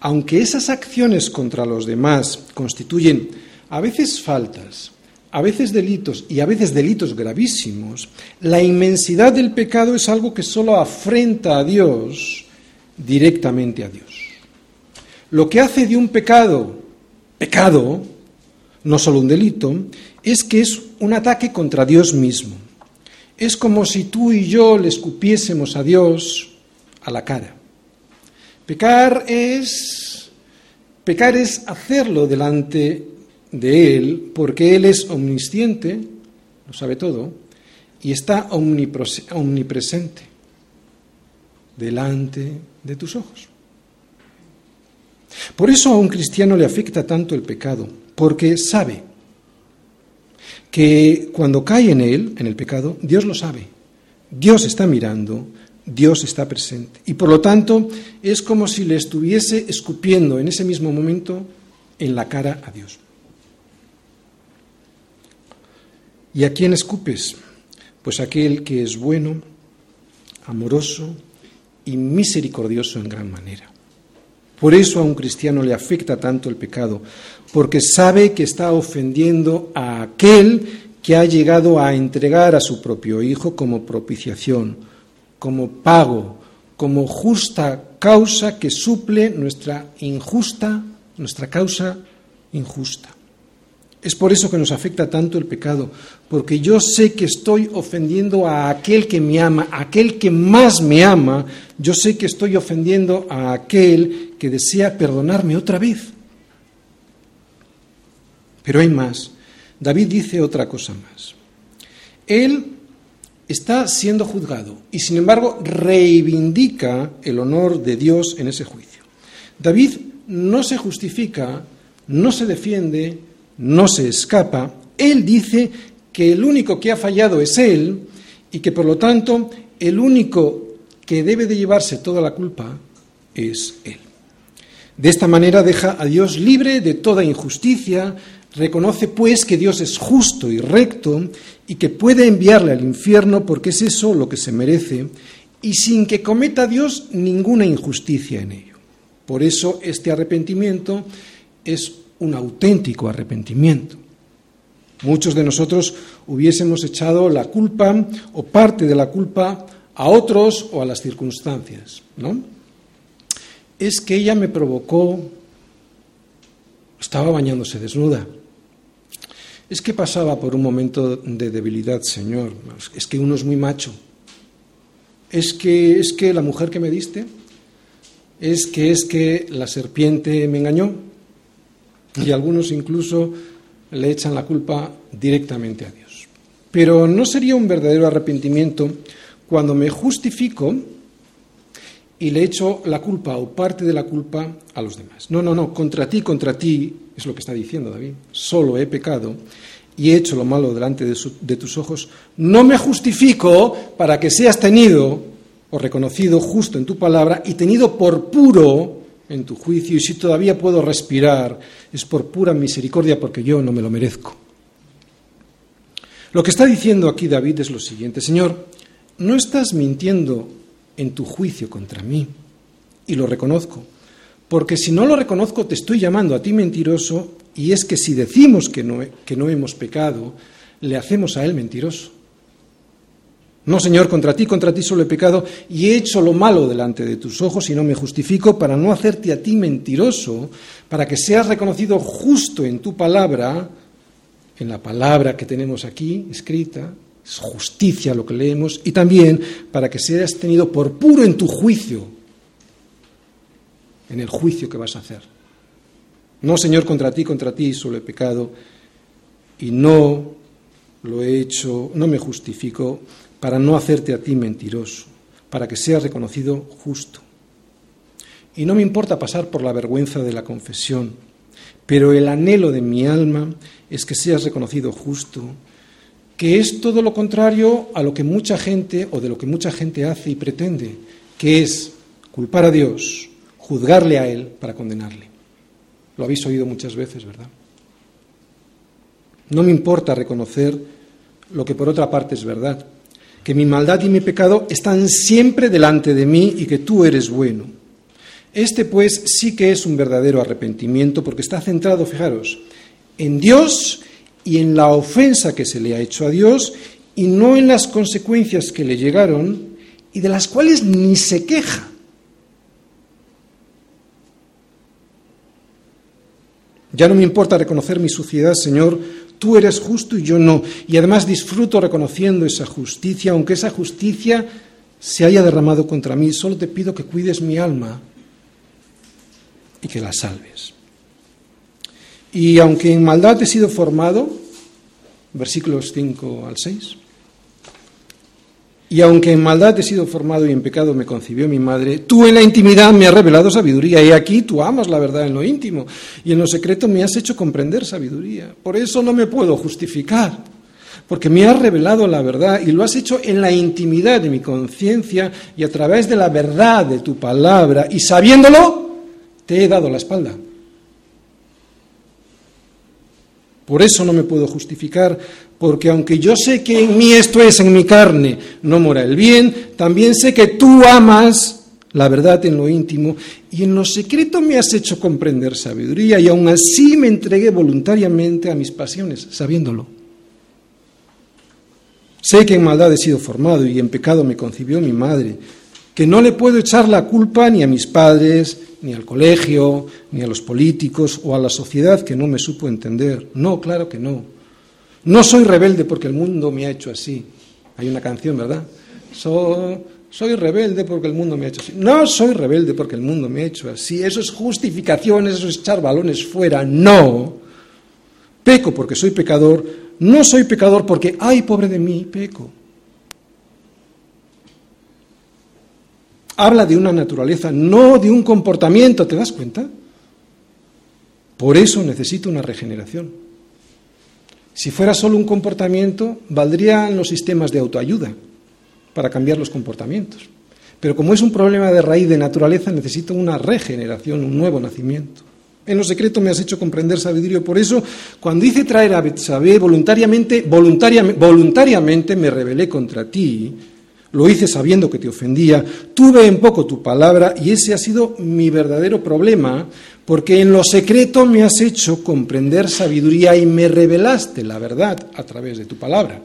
aunque esas acciones contra los demás constituyen a veces faltas, a veces delitos y a veces delitos gravísimos, la inmensidad del pecado es algo que solo afrenta a Dios directamente a Dios. Lo que hace de un pecado pecado, no solo un delito, es que es un ataque contra Dios mismo. Es como si tú y yo le escupiésemos a Dios a la cara. Pecar es pecar es hacerlo delante de Él, porque Él es omnisciente, lo sabe todo, y está omnipresente delante de tus ojos. Por eso a un cristiano le afecta tanto el pecado, porque sabe que cuando cae en él, en el pecado, Dios lo sabe. Dios está mirando, Dios está presente. Y por lo tanto es como si le estuviese escupiendo en ese mismo momento en la cara a Dios. ¿Y a quién escupes? Pues aquel que es bueno, amoroso y misericordioso en gran manera. Por eso a un cristiano le afecta tanto el pecado, porque sabe que está ofendiendo a aquel que ha llegado a entregar a su propio Hijo como propiciación, como pago, como justa causa que suple nuestra injusta, nuestra causa injusta. Es por eso que nos afecta tanto el pecado, porque yo sé que estoy ofendiendo a aquel que me ama, aquel que más me ama, yo sé que estoy ofendiendo a aquel que desea perdonarme otra vez. Pero hay más. David dice otra cosa más. Él está siendo juzgado y sin embargo reivindica el honor de Dios en ese juicio. David no se justifica, no se defiende, no se escapa. Él dice que el único que ha fallado es él y que por lo tanto el único que debe de llevarse toda la culpa es él. De esta manera deja a Dios libre de toda injusticia, reconoce pues que Dios es justo y recto y que puede enviarle al infierno porque es eso lo que se merece y sin que cometa Dios ninguna injusticia en ello. Por eso este arrepentimiento es un auténtico arrepentimiento. Muchos de nosotros hubiésemos echado la culpa o parte de la culpa a otros o a las circunstancias, ¿no? Es que ella me provocó, estaba bañándose desnuda. Es que pasaba por un momento de debilidad, Señor. Es que uno es muy macho. Es que es que la mujer que me diste, es que es que la serpiente me engañó y algunos incluso le echan la culpa directamente a Dios. Pero no sería un verdadero arrepentimiento cuando me justifico y le echo la culpa o parte de la culpa a los demás. No, no, no, contra ti, contra ti, es lo que está diciendo David, solo he pecado y he hecho lo malo delante de, de tus ojos, no me justifico para que seas tenido o reconocido justo en tu palabra y tenido por puro en tu juicio y si todavía puedo respirar es por pura misericordia porque yo no me lo merezco. Lo que está diciendo aquí David es lo siguiente, Señor, no estás mintiendo en tu juicio contra mí y lo reconozco, porque si no lo reconozco te estoy llamando a ti mentiroso y es que si decimos que no, que no hemos pecado, le hacemos a él mentiroso. No, Señor, contra ti, contra ti solo he pecado y he hecho lo malo delante de tus ojos y no me justifico para no hacerte a ti mentiroso, para que seas reconocido justo en tu palabra, en la palabra que tenemos aquí escrita, es justicia lo que leemos, y también para que seas tenido por puro en tu juicio, en el juicio que vas a hacer. No, Señor, contra ti, contra ti solo he pecado y no lo he hecho, no me justifico para no hacerte a ti mentiroso, para que seas reconocido justo. Y no me importa pasar por la vergüenza de la confesión, pero el anhelo de mi alma es que seas reconocido justo, que es todo lo contrario a lo que mucha gente o de lo que mucha gente hace y pretende, que es culpar a Dios, juzgarle a Él para condenarle. Lo habéis oído muchas veces, ¿verdad? No me importa reconocer lo que por otra parte es verdad, que mi maldad y mi pecado están siempre delante de mí y que tú eres bueno. Este pues sí que es un verdadero arrepentimiento porque está centrado, fijaros, en Dios y en la ofensa que se le ha hecho a Dios y no en las consecuencias que le llegaron y de las cuales ni se queja. Ya no me importa reconocer mi suciedad, Señor, tú eres justo y yo no. Y además disfruto reconociendo esa justicia, aunque esa justicia se haya derramado contra mí. Solo te pido que cuides mi alma y que la salves. Y aunque en maldad he sido formado, versículos 5 al 6, y aunque en maldad he sido formado y en pecado me concibió mi madre, tú en la intimidad me has revelado sabiduría. Y aquí tú amas la verdad en lo íntimo. Y en lo secreto me has hecho comprender sabiduría. Por eso no me puedo justificar. Porque me has revelado la verdad y lo has hecho en la intimidad de mi conciencia y a través de la verdad de tu palabra. Y sabiéndolo, te he dado la espalda. Por eso no me puedo justificar, porque aunque yo sé que en mí esto es, en mi carne, no mora el bien, también sé que tú amas la verdad en lo íntimo y en lo secreto me has hecho comprender sabiduría y aún así me entregué voluntariamente a mis pasiones, sabiéndolo. Sé que en maldad he sido formado y en pecado me concibió mi madre, que no le puedo echar la culpa ni a mis padres, ni al colegio, ni a los políticos o a la sociedad que no me supo entender. No, claro que no. No soy rebelde porque el mundo me ha hecho así. Hay una canción, ¿verdad? Soy, rebelde porque el mundo me ha hecho así. No soy rebelde porque el mundo me ha hecho así. Eso es justificación, eso es echar balones fuera. No. Peco porque soy pecador, no soy pecador porque, ay, pobre de mí, peco. Habla de una naturaleza, no de un comportamiento, ¿te das cuenta? Por eso necesito una regeneración. Si fuera solo un comportamiento, valdrían los sistemas de autoayuda para cambiar los comportamientos. Pero como es un problema de raíz de naturaleza, necesito una regeneración, un nuevo nacimiento. En lo secreto me has hecho comprender sabiduría. Por eso, cuando hice traer a Betsabé, voluntariamente, voluntariamente, voluntariamente me rebelé contra ti. Lo hice sabiendo que te ofendía. Tuve en poco tu palabra y ese ha sido mi verdadero problema, porque en lo secreto me has hecho comprender sabiduría y me revelaste la verdad a través de tu palabra.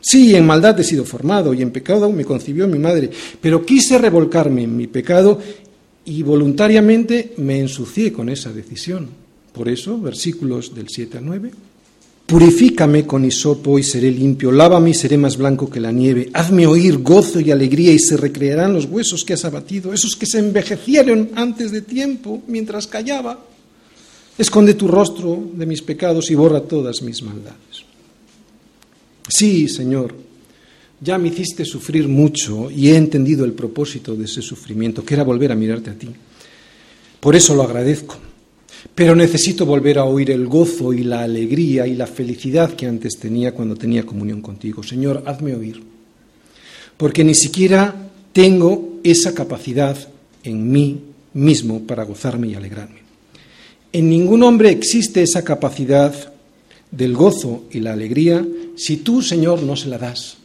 Sí, en maldad he sido formado y en pecado me concibió mi madre, pero quise revolcarme en mi pecado y voluntariamente me ensucié con esa decisión. Por eso, versículos del 7 al 9. Purifícame con hisopo y seré limpio, lávame y seré más blanco que la nieve, hazme oír gozo y alegría y se recrearán los huesos que has abatido, esos que se envejecieron antes de tiempo mientras callaba. Esconde tu rostro de mis pecados y borra todas mis maldades. Sí, Señor, ya me hiciste sufrir mucho y he entendido el propósito de ese sufrimiento, que era volver a mirarte a ti. Por eso lo agradezco. Pero necesito volver a oír el gozo y la alegría y la felicidad que antes tenía cuando tenía comunión contigo. Señor, hazme oír. Porque ni siquiera tengo esa capacidad en mí mismo para gozarme y alegrarme. En ningún hombre existe esa capacidad del gozo y la alegría si tú, Señor, no se la das.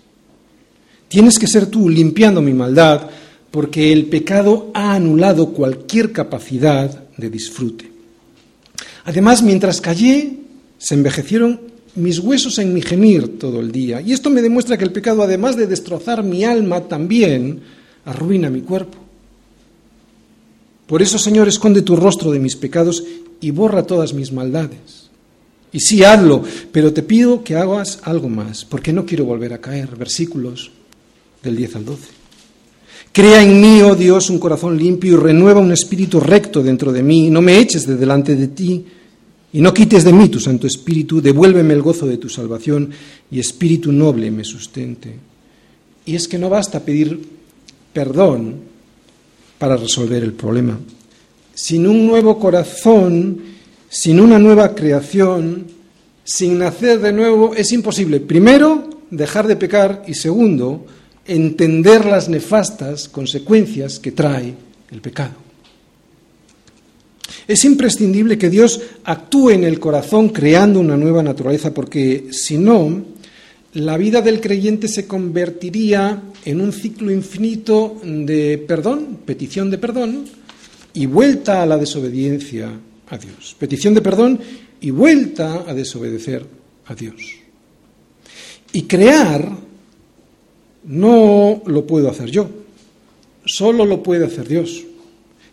Tienes que ser tú limpiando mi maldad, porque el pecado ha anulado cualquier capacidad de disfrute. Además, mientras callé, se envejecieron mis huesos en mi gemir todo el día. Y esto me demuestra que el pecado, además de destrozar mi alma, también arruina mi cuerpo. Por eso, Señor, esconde tu rostro de mis pecados y borra todas mis maldades. Y sí, hazlo, pero te pido que hagas algo más, porque no quiero volver a caer. Versículos del 10 al 12. Crea en mí, oh Dios, un corazón limpio y renueva un espíritu recto dentro de mí. No me eches de delante de ti y no quites de mí tu Santo Espíritu. Devuélveme el gozo de tu salvación y espíritu noble me sustente. Y es que no basta pedir perdón para resolver el problema. Sin un nuevo corazón, sin una nueva creación, sin nacer de nuevo, es imposible, primero, dejar de pecar y segundo, entender las nefastas consecuencias que trae el pecado. Es imprescindible que Dios actúe en el corazón creando una nueva naturaleza, porque si no, la vida del creyente se convertiría en un ciclo infinito de perdón, petición de perdón, y vuelta a la desobediencia a Dios. Petición de perdón y vuelta a desobedecer a Dios. Y crear no lo puedo hacer yo, solo lo puede hacer Dios.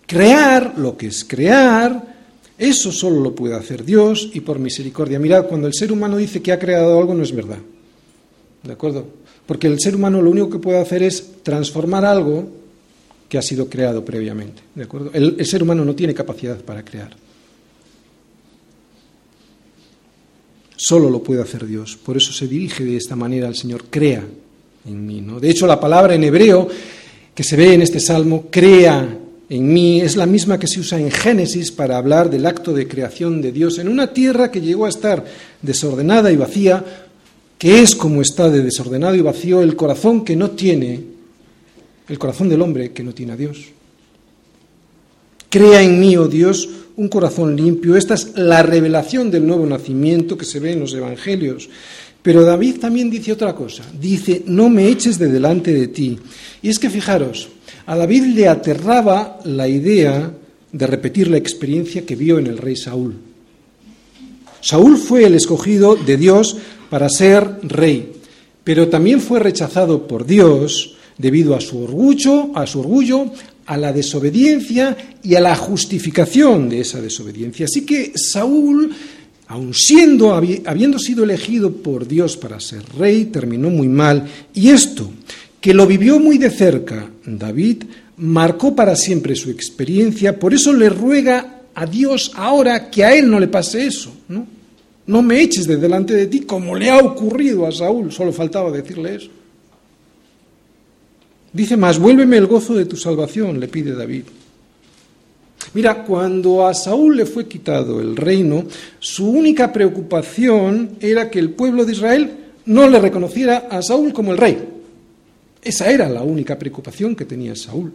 Crear lo que es crear, eso solo lo puede hacer Dios y por misericordia. Mirad, cuando el ser humano dice que ha creado algo no es verdad. ¿De acuerdo? Porque el ser humano lo único que puede hacer es transformar algo que ha sido creado previamente. ¿De acuerdo? El, ser humano no tiene capacidad para crear. Solo lo puede hacer Dios. Por eso se dirige de esta manera al Señor. Crea, en mí. ¿no? De hecho, la palabra en hebreo que se ve en este salmo, crea en mí, es la misma que se usa en Génesis para hablar del acto de creación de Dios en una tierra que llegó a estar desordenada y vacía, que es como está de desordenado y vacío el corazón que no tiene, el corazón del hombre que no tiene a Dios. Crea en mí, oh Dios, un corazón limpio. Esta es la revelación del nuevo nacimiento que se ve en los evangelios. Pero David también dice otra cosa. Dice, no me eches de delante de ti. Y es que fijaros, a David le aterraba la idea de repetir la experiencia que vio en el rey Saúl. Saúl fue el escogido de Dios para ser rey, pero también fue rechazado por Dios debido a su orgullo, a su orgullo, a la desobediencia y a la justificación de esa desobediencia. Así que Saúl, aun siendo habiendo sido elegido por Dios para ser rey, terminó muy mal y esto que lo vivió muy de cerca David marcó para siempre su experiencia, por eso le ruega a Dios ahora que a él no le pase eso, ¿no? No me eches de delante de ti como le ha ocurrido a Saúl, solo faltaba decirle eso. Dice más, vuélveme el gozo de tu salvación, le pide David. Mira, cuando a Saúl le fue quitado el reino, su única preocupación era que el pueblo de Israel no le reconociera a Saúl como el rey. Esa era la única preocupación que tenía Saúl.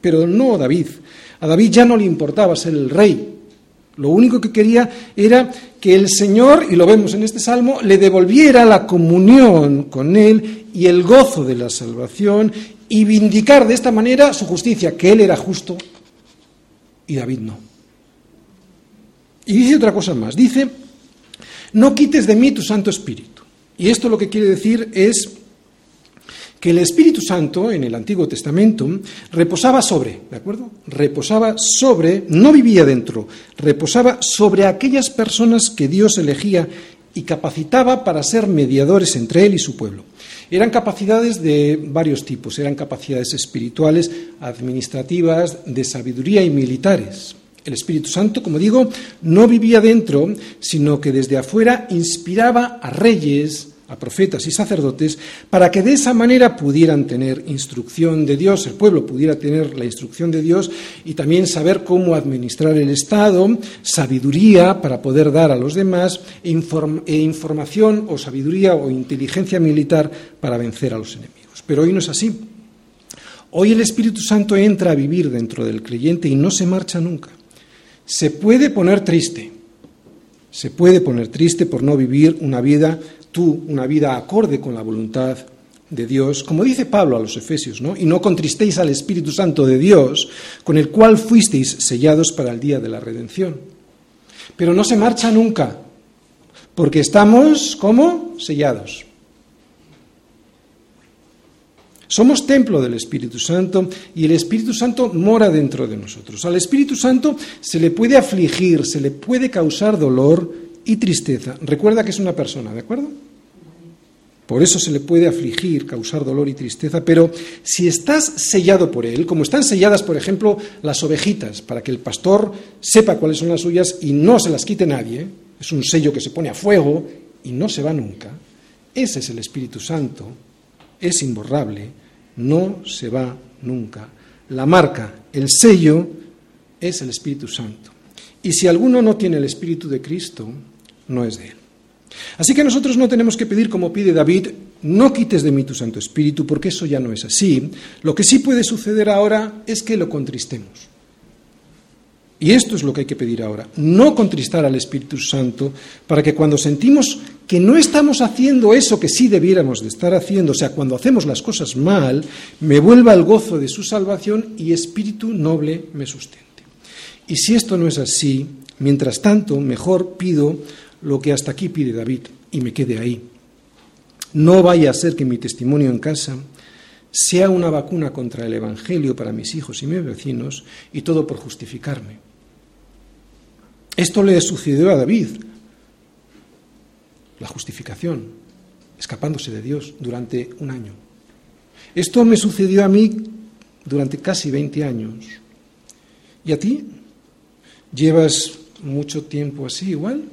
Pero no David. A David ya no le importaba ser el rey. Lo único que quería era que el Señor, y lo vemos en este salmo, le devolviera la comunión con Él y el gozo de la salvación y vindicar de esta manera su justicia, que él era justo y David no. Y dice otra cosa más, dice, no quites de mí tu Santo Espíritu. Y esto lo que quiere decir es que el Espíritu Santo en el Antiguo Testamento reposaba sobre, ¿de acuerdo? Reposaba sobre, no vivía dentro, reposaba sobre aquellas personas que Dios elegía y capacitaba para ser mediadores entre él y su pueblo. Eran capacidades de varios tipos, eran capacidades espirituales, administrativas, de sabiduría y militares. El Espíritu Santo, como digo, no vivía dentro, sino que desde afuera inspiraba a reyes, a profetas y sacerdotes para que de esa manera pudieran tener instrucción de Dios, el pueblo pudiera tener la instrucción de Dios y también saber cómo administrar el Estado, sabiduría para poder dar a los demás e, información o sabiduría o inteligencia militar para vencer a los enemigos. Pero hoy no es así. Hoy el Espíritu Santo entra a vivir dentro del creyente y no se marcha nunca. Se puede poner triste, se puede poner triste por no vivir una vida tú una vida acorde con la voluntad de Dios, como dice Pablo a los Efesios, ¿no? Y no contristéis al Espíritu Santo de Dios, con el cual fuisteis sellados para el día de la redención. Pero no se marcha nunca, porque estamos, ¿cómo? Sellados. Somos templo del Espíritu Santo y el Espíritu Santo mora dentro de nosotros. Al Espíritu Santo se le puede afligir, se le puede causar dolor y tristeza. Recuerda que es una persona, ¿de acuerdo? Por eso se le puede afligir, causar dolor y tristeza, pero si estás sellado por él, como están selladas, por ejemplo, las ovejitas, para que el pastor sepa cuáles son las suyas y no se las quite nadie, es un sello que se pone a fuego y no se va nunca, ese es el Espíritu Santo, es imborrable, no se va nunca. La marca, el sello, es el Espíritu Santo. Y si alguno no tiene el Espíritu de Cristo, no es de Él. Así que nosotros no tenemos que pedir como pide David, no quites de mí tu Santo Espíritu, porque eso ya no es así. Lo que sí puede suceder ahora es que lo contristemos. Y esto es lo que hay que pedir ahora, no contristar al Espíritu Santo para que cuando sentimos que no estamos haciendo eso que sí debiéramos de estar haciendo, o sea, cuando hacemos las cosas mal, me vuelva el gozo de su salvación y espíritu noble me sustente. Y si esto no es así, mientras tanto, mejor pido lo que hasta aquí pide David y me quede ahí. No vaya a ser que mi testimonio en casa sea una vacuna contra el Evangelio para mis hijos y mis vecinos y todo por justificarme. Esto le sucedió a David, la justificación, escapándose de Dios durante un año. Esto me sucedió a mí durante casi 20 años. ¿Y a ti? ¿Llevas mucho tiempo así igual?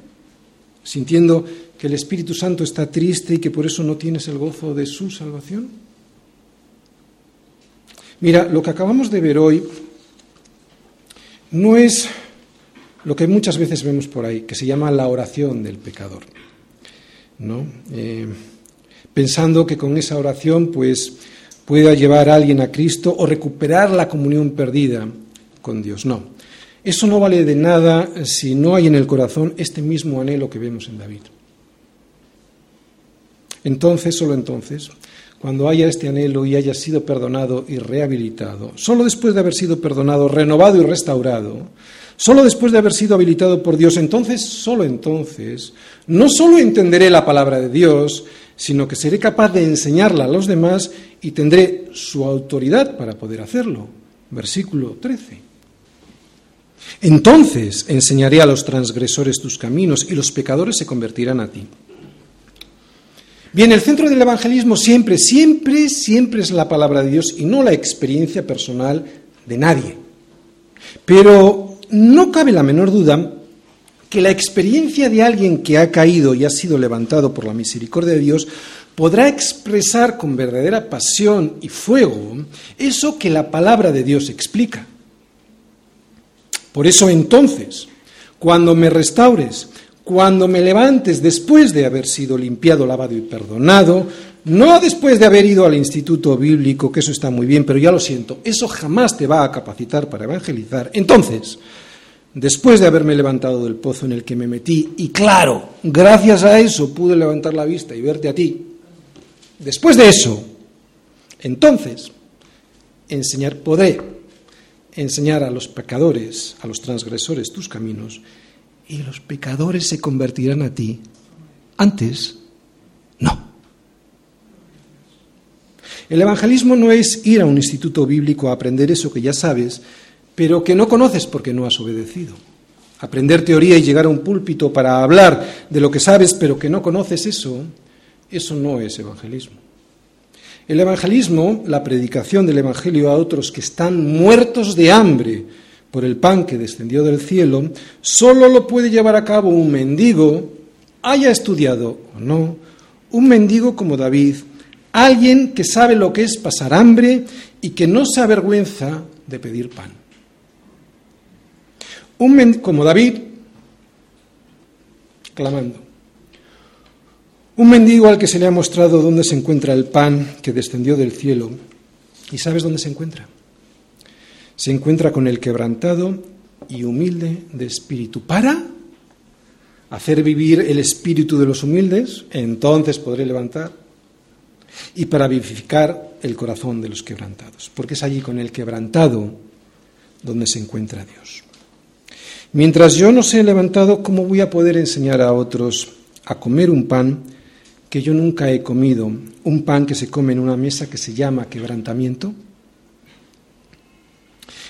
Sintiendo que el Espíritu Santo está triste y que por eso no tienes el gozo de su salvación? Mira, lo que acabamos de ver hoy no es lo que muchas veces vemos por ahí, que se llama la oración del pecador. ¿no? Eh, pensando que con esa oración pues, pueda llevar a alguien a Cristo o recuperar la comunión perdida con Dios. No. Eso no vale de nada si no hay en el corazón este mismo anhelo que vemos en David. Entonces, solo entonces, cuando haya este anhelo y haya sido perdonado y rehabilitado, solo después de haber sido perdonado, renovado y restaurado, Solo después de haber sido habilitado por Dios, entonces, solo entonces, no solo entenderé la palabra de Dios, sino que seré capaz de enseñarla a los demás y tendré su autoridad para poder hacerlo. Versículo 13. Entonces enseñaré a los transgresores tus caminos y los pecadores se convertirán a ti. Bien, el centro del evangelismo siempre, siempre, siempre es la palabra de Dios y no la experiencia personal de nadie. Pero no cabe la menor duda que la experiencia de alguien que ha caído y ha sido levantado por la misericordia de Dios podrá expresar con verdadera pasión y fuego eso que la palabra de Dios explica. Por eso entonces, cuando me restaures, cuando me levantes después de haber sido limpiado, lavado y perdonado, no después de haber ido al instituto bíblico, que eso está muy bien, pero ya lo siento, eso jamás te va a capacitar para evangelizar. Entonces, después de haberme levantado del pozo en el que me metí, y claro, gracias a eso pude levantar la vista y verte a ti, después de eso, entonces, enseñar, podré enseñar a los pecadores, a los transgresores tus caminos, y los pecadores se convertirán a ti. Antes, no. El evangelismo no es ir a un instituto bíblico a aprender eso que ya sabes, pero que no conoces porque no has obedecido. Aprender teoría y llegar a un púlpito para hablar de lo que sabes pero que no conoces eso, eso no es evangelismo. El evangelismo, la predicación del evangelio a otros que están muertos de hambre, por el pan que descendió del cielo, solo lo puede llevar a cabo un mendigo, haya estudiado o no, un mendigo como David, alguien que sabe lo que es pasar hambre y que no se avergüenza de pedir pan. Un como David, clamando. Un mendigo al que se le ha mostrado dónde se encuentra el pan que descendió del cielo. ¿Y sabes dónde se encuentra? se encuentra con el quebrantado y humilde de espíritu. Para hacer vivir el espíritu de los humildes, entonces podré levantar, y para vivificar el corazón de los quebrantados, porque es allí con el quebrantado donde se encuentra Dios. Mientras yo no sea levantado, ¿cómo voy a poder enseñar a otros a comer un pan que yo nunca he comido, un pan que se come en una mesa que se llama quebrantamiento?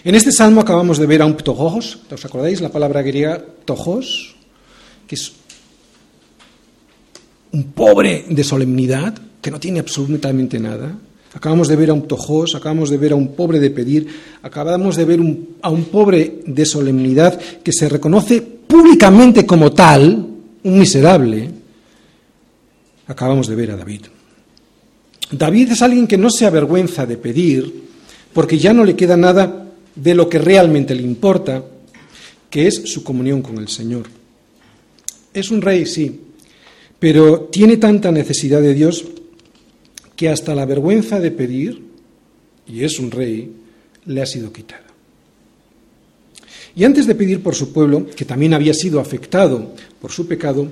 En este salmo acabamos de ver a un ptojos, ¿os acordáis? La palabra griega tojos, que es un pobre de solemnidad, que no tiene absolutamente nada. Acabamos de ver a un tojos, acabamos de ver a un pobre de pedir, acabamos de ver a un pobre de solemnidad que se reconoce públicamente como tal, un miserable. Acabamos de ver a David. David es alguien que no se avergüenza de pedir porque ya no le queda nada de lo que realmente le importa, que es su comunión con el Señor. Es un rey, sí, pero tiene tanta necesidad de Dios que hasta la vergüenza de pedir, y es un rey, le ha sido quitada. Y antes de pedir por su pueblo, que también había sido afectado por su pecado,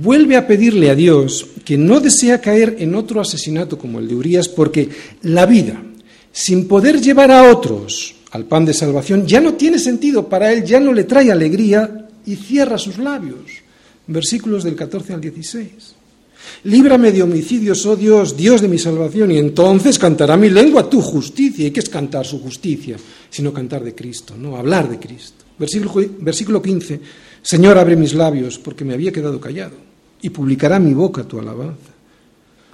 vuelve a pedirle a Dios que no desea caer en otro asesinato como el de Urias, porque la vida, sin poder llevar a otros al pan de salvación, ya no tiene sentido para él, ya no le trae alegría y cierra sus labios. Versículos del 14 al 16. Líbrame de homicidios, oh Dios, Dios de mi salvación, y entonces cantará mi lengua tu justicia. ¿Y qué es cantar su justicia? Sino cantar de Cristo, no hablar de Cristo. Versículo, versículo 15. Señor, abre mis labios, porque me había quedado callado, y publicará mi boca tu alabanza.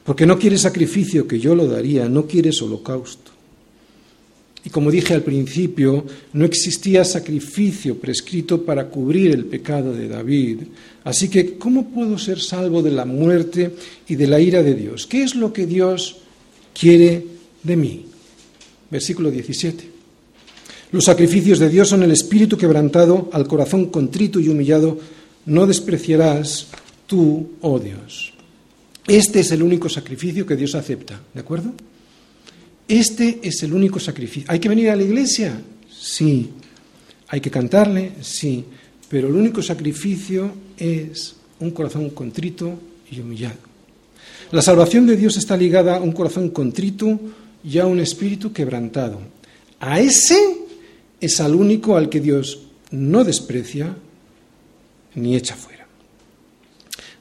Porque no quieres sacrificio que yo lo daría, no quieres holocausto. Y como dije al principio, no existía sacrificio prescrito para cubrir el pecado de David. Así que, ¿cómo puedo ser salvo de la muerte y de la ira de Dios? ¿Qué es lo que Dios quiere de mí? Versículo 17. Los sacrificios de Dios son el espíritu quebrantado, al corazón contrito y humillado, no despreciarás tú, oh Dios. Este es el único sacrificio que Dios acepta, ¿de acuerdo? Este es el único sacrificio. ¿Hay que venir a la iglesia? Sí. ¿Hay que cantarle? Sí. Pero el único sacrificio es un corazón contrito y humillado. La salvación de Dios está ligada a un corazón contrito y a un espíritu quebrantado. A ese es al único al que Dios no desprecia ni echa fuera.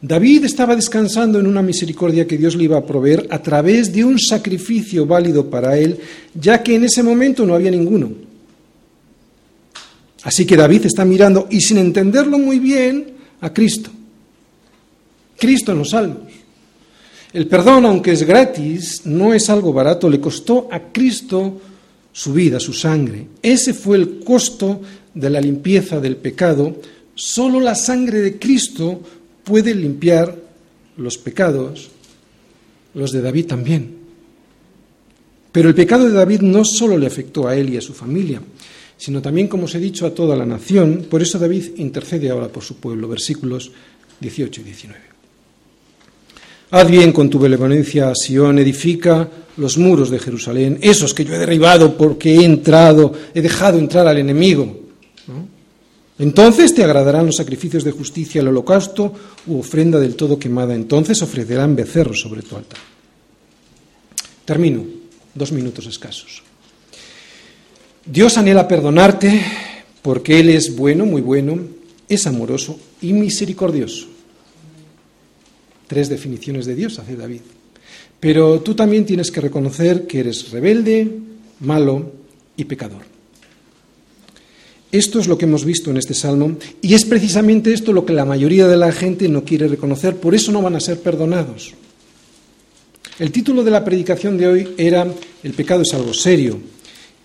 David estaba descansando en una misericordia que Dios le iba a proveer a través de un sacrificio válido para él, ya que en ese momento no había ninguno. Así que David está mirando, y sin entenderlo muy bien, a Cristo. Cristo en los salmos. El perdón, aunque es gratis, no es algo barato, le costó a Cristo su vida, su sangre. Ese fue el costo de la limpieza del pecado. Solo la sangre de Cristo puede limpiar los pecados, los de David también. Pero el pecado de David no solo le afectó a él y a su familia, sino también, como os he dicho, a toda la nación. Por eso David intercede ahora por su pueblo. Versículos 18 y 19. Haz bien con tu benevolencia, Sión, edifica los muros de Jerusalén, esos que yo he derribado porque he entrado, he dejado entrar al enemigo. Entonces te agradarán los sacrificios de justicia, el holocausto u ofrenda del todo quemada. Entonces ofrecerán becerros sobre tu altar. Termino, dos minutos escasos. Dios anhela perdonarte porque Él es bueno, muy bueno, es amoroso y misericordioso. Tres definiciones de Dios hace David. Pero tú también tienes que reconocer que eres rebelde, malo y pecador. Esto es lo que hemos visto en este salmo y es precisamente esto lo que la mayoría de la gente no quiere reconocer, por eso no van a ser perdonados. El título de la predicación de hoy era El pecado es algo serio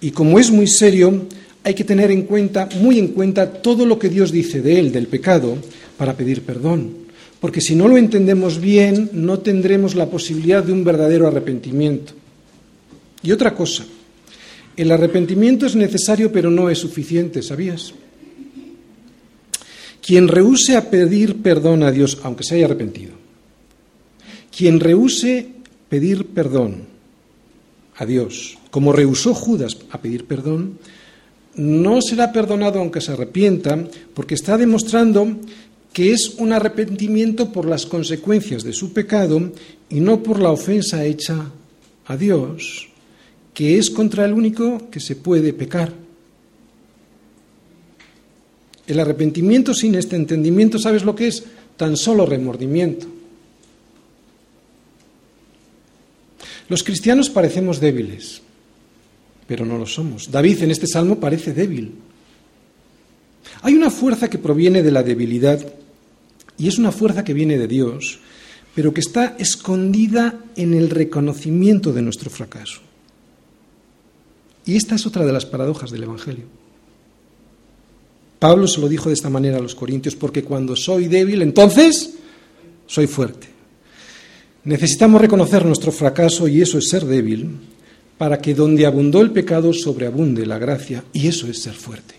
y como es muy serio, hay que tener en cuenta, muy en cuenta, todo lo que Dios dice de él, del pecado, para pedir perdón. Porque si no lo entendemos bien, no tendremos la posibilidad de un verdadero arrepentimiento. Y otra cosa, el arrepentimiento es necesario pero no es suficiente, ¿sabías? Quien rehúse a pedir perdón a Dios, aunque se haya arrepentido, quien rehúse pedir perdón a Dios, como rehusó Judas a pedir perdón, no será perdonado aunque se arrepienta, porque está demostrando que es un arrepentimiento por las consecuencias de su pecado y no por la ofensa hecha a Dios, que es contra el único que se puede pecar. El arrepentimiento sin este entendimiento, ¿sabes lo que es? Tan solo remordimiento. Los cristianos parecemos débiles pero no lo somos. David en este salmo parece débil. Hay una fuerza que proviene de la debilidad y es una fuerza que viene de Dios, pero que está escondida en el reconocimiento de nuestro fracaso. Y esta es otra de las paradojas del Evangelio. Pablo se lo dijo de esta manera a los corintios, porque cuando soy débil, entonces soy fuerte. Necesitamos reconocer nuestro fracaso y eso es ser débil, para que donde abundó el pecado sobreabunde la gracia, y eso es ser fuerte.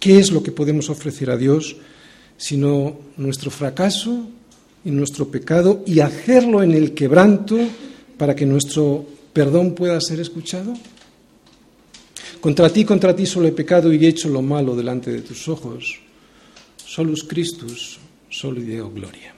¿Qué es lo que podemos ofrecer a Dios sino nuestro fracaso y nuestro pecado y hacerlo en el quebranto para que nuestro perdón pueda ser escuchado? Contra ti, contra ti solo he pecado y he hecho lo malo delante de tus ojos. Solus Christus, soli Deo gloria.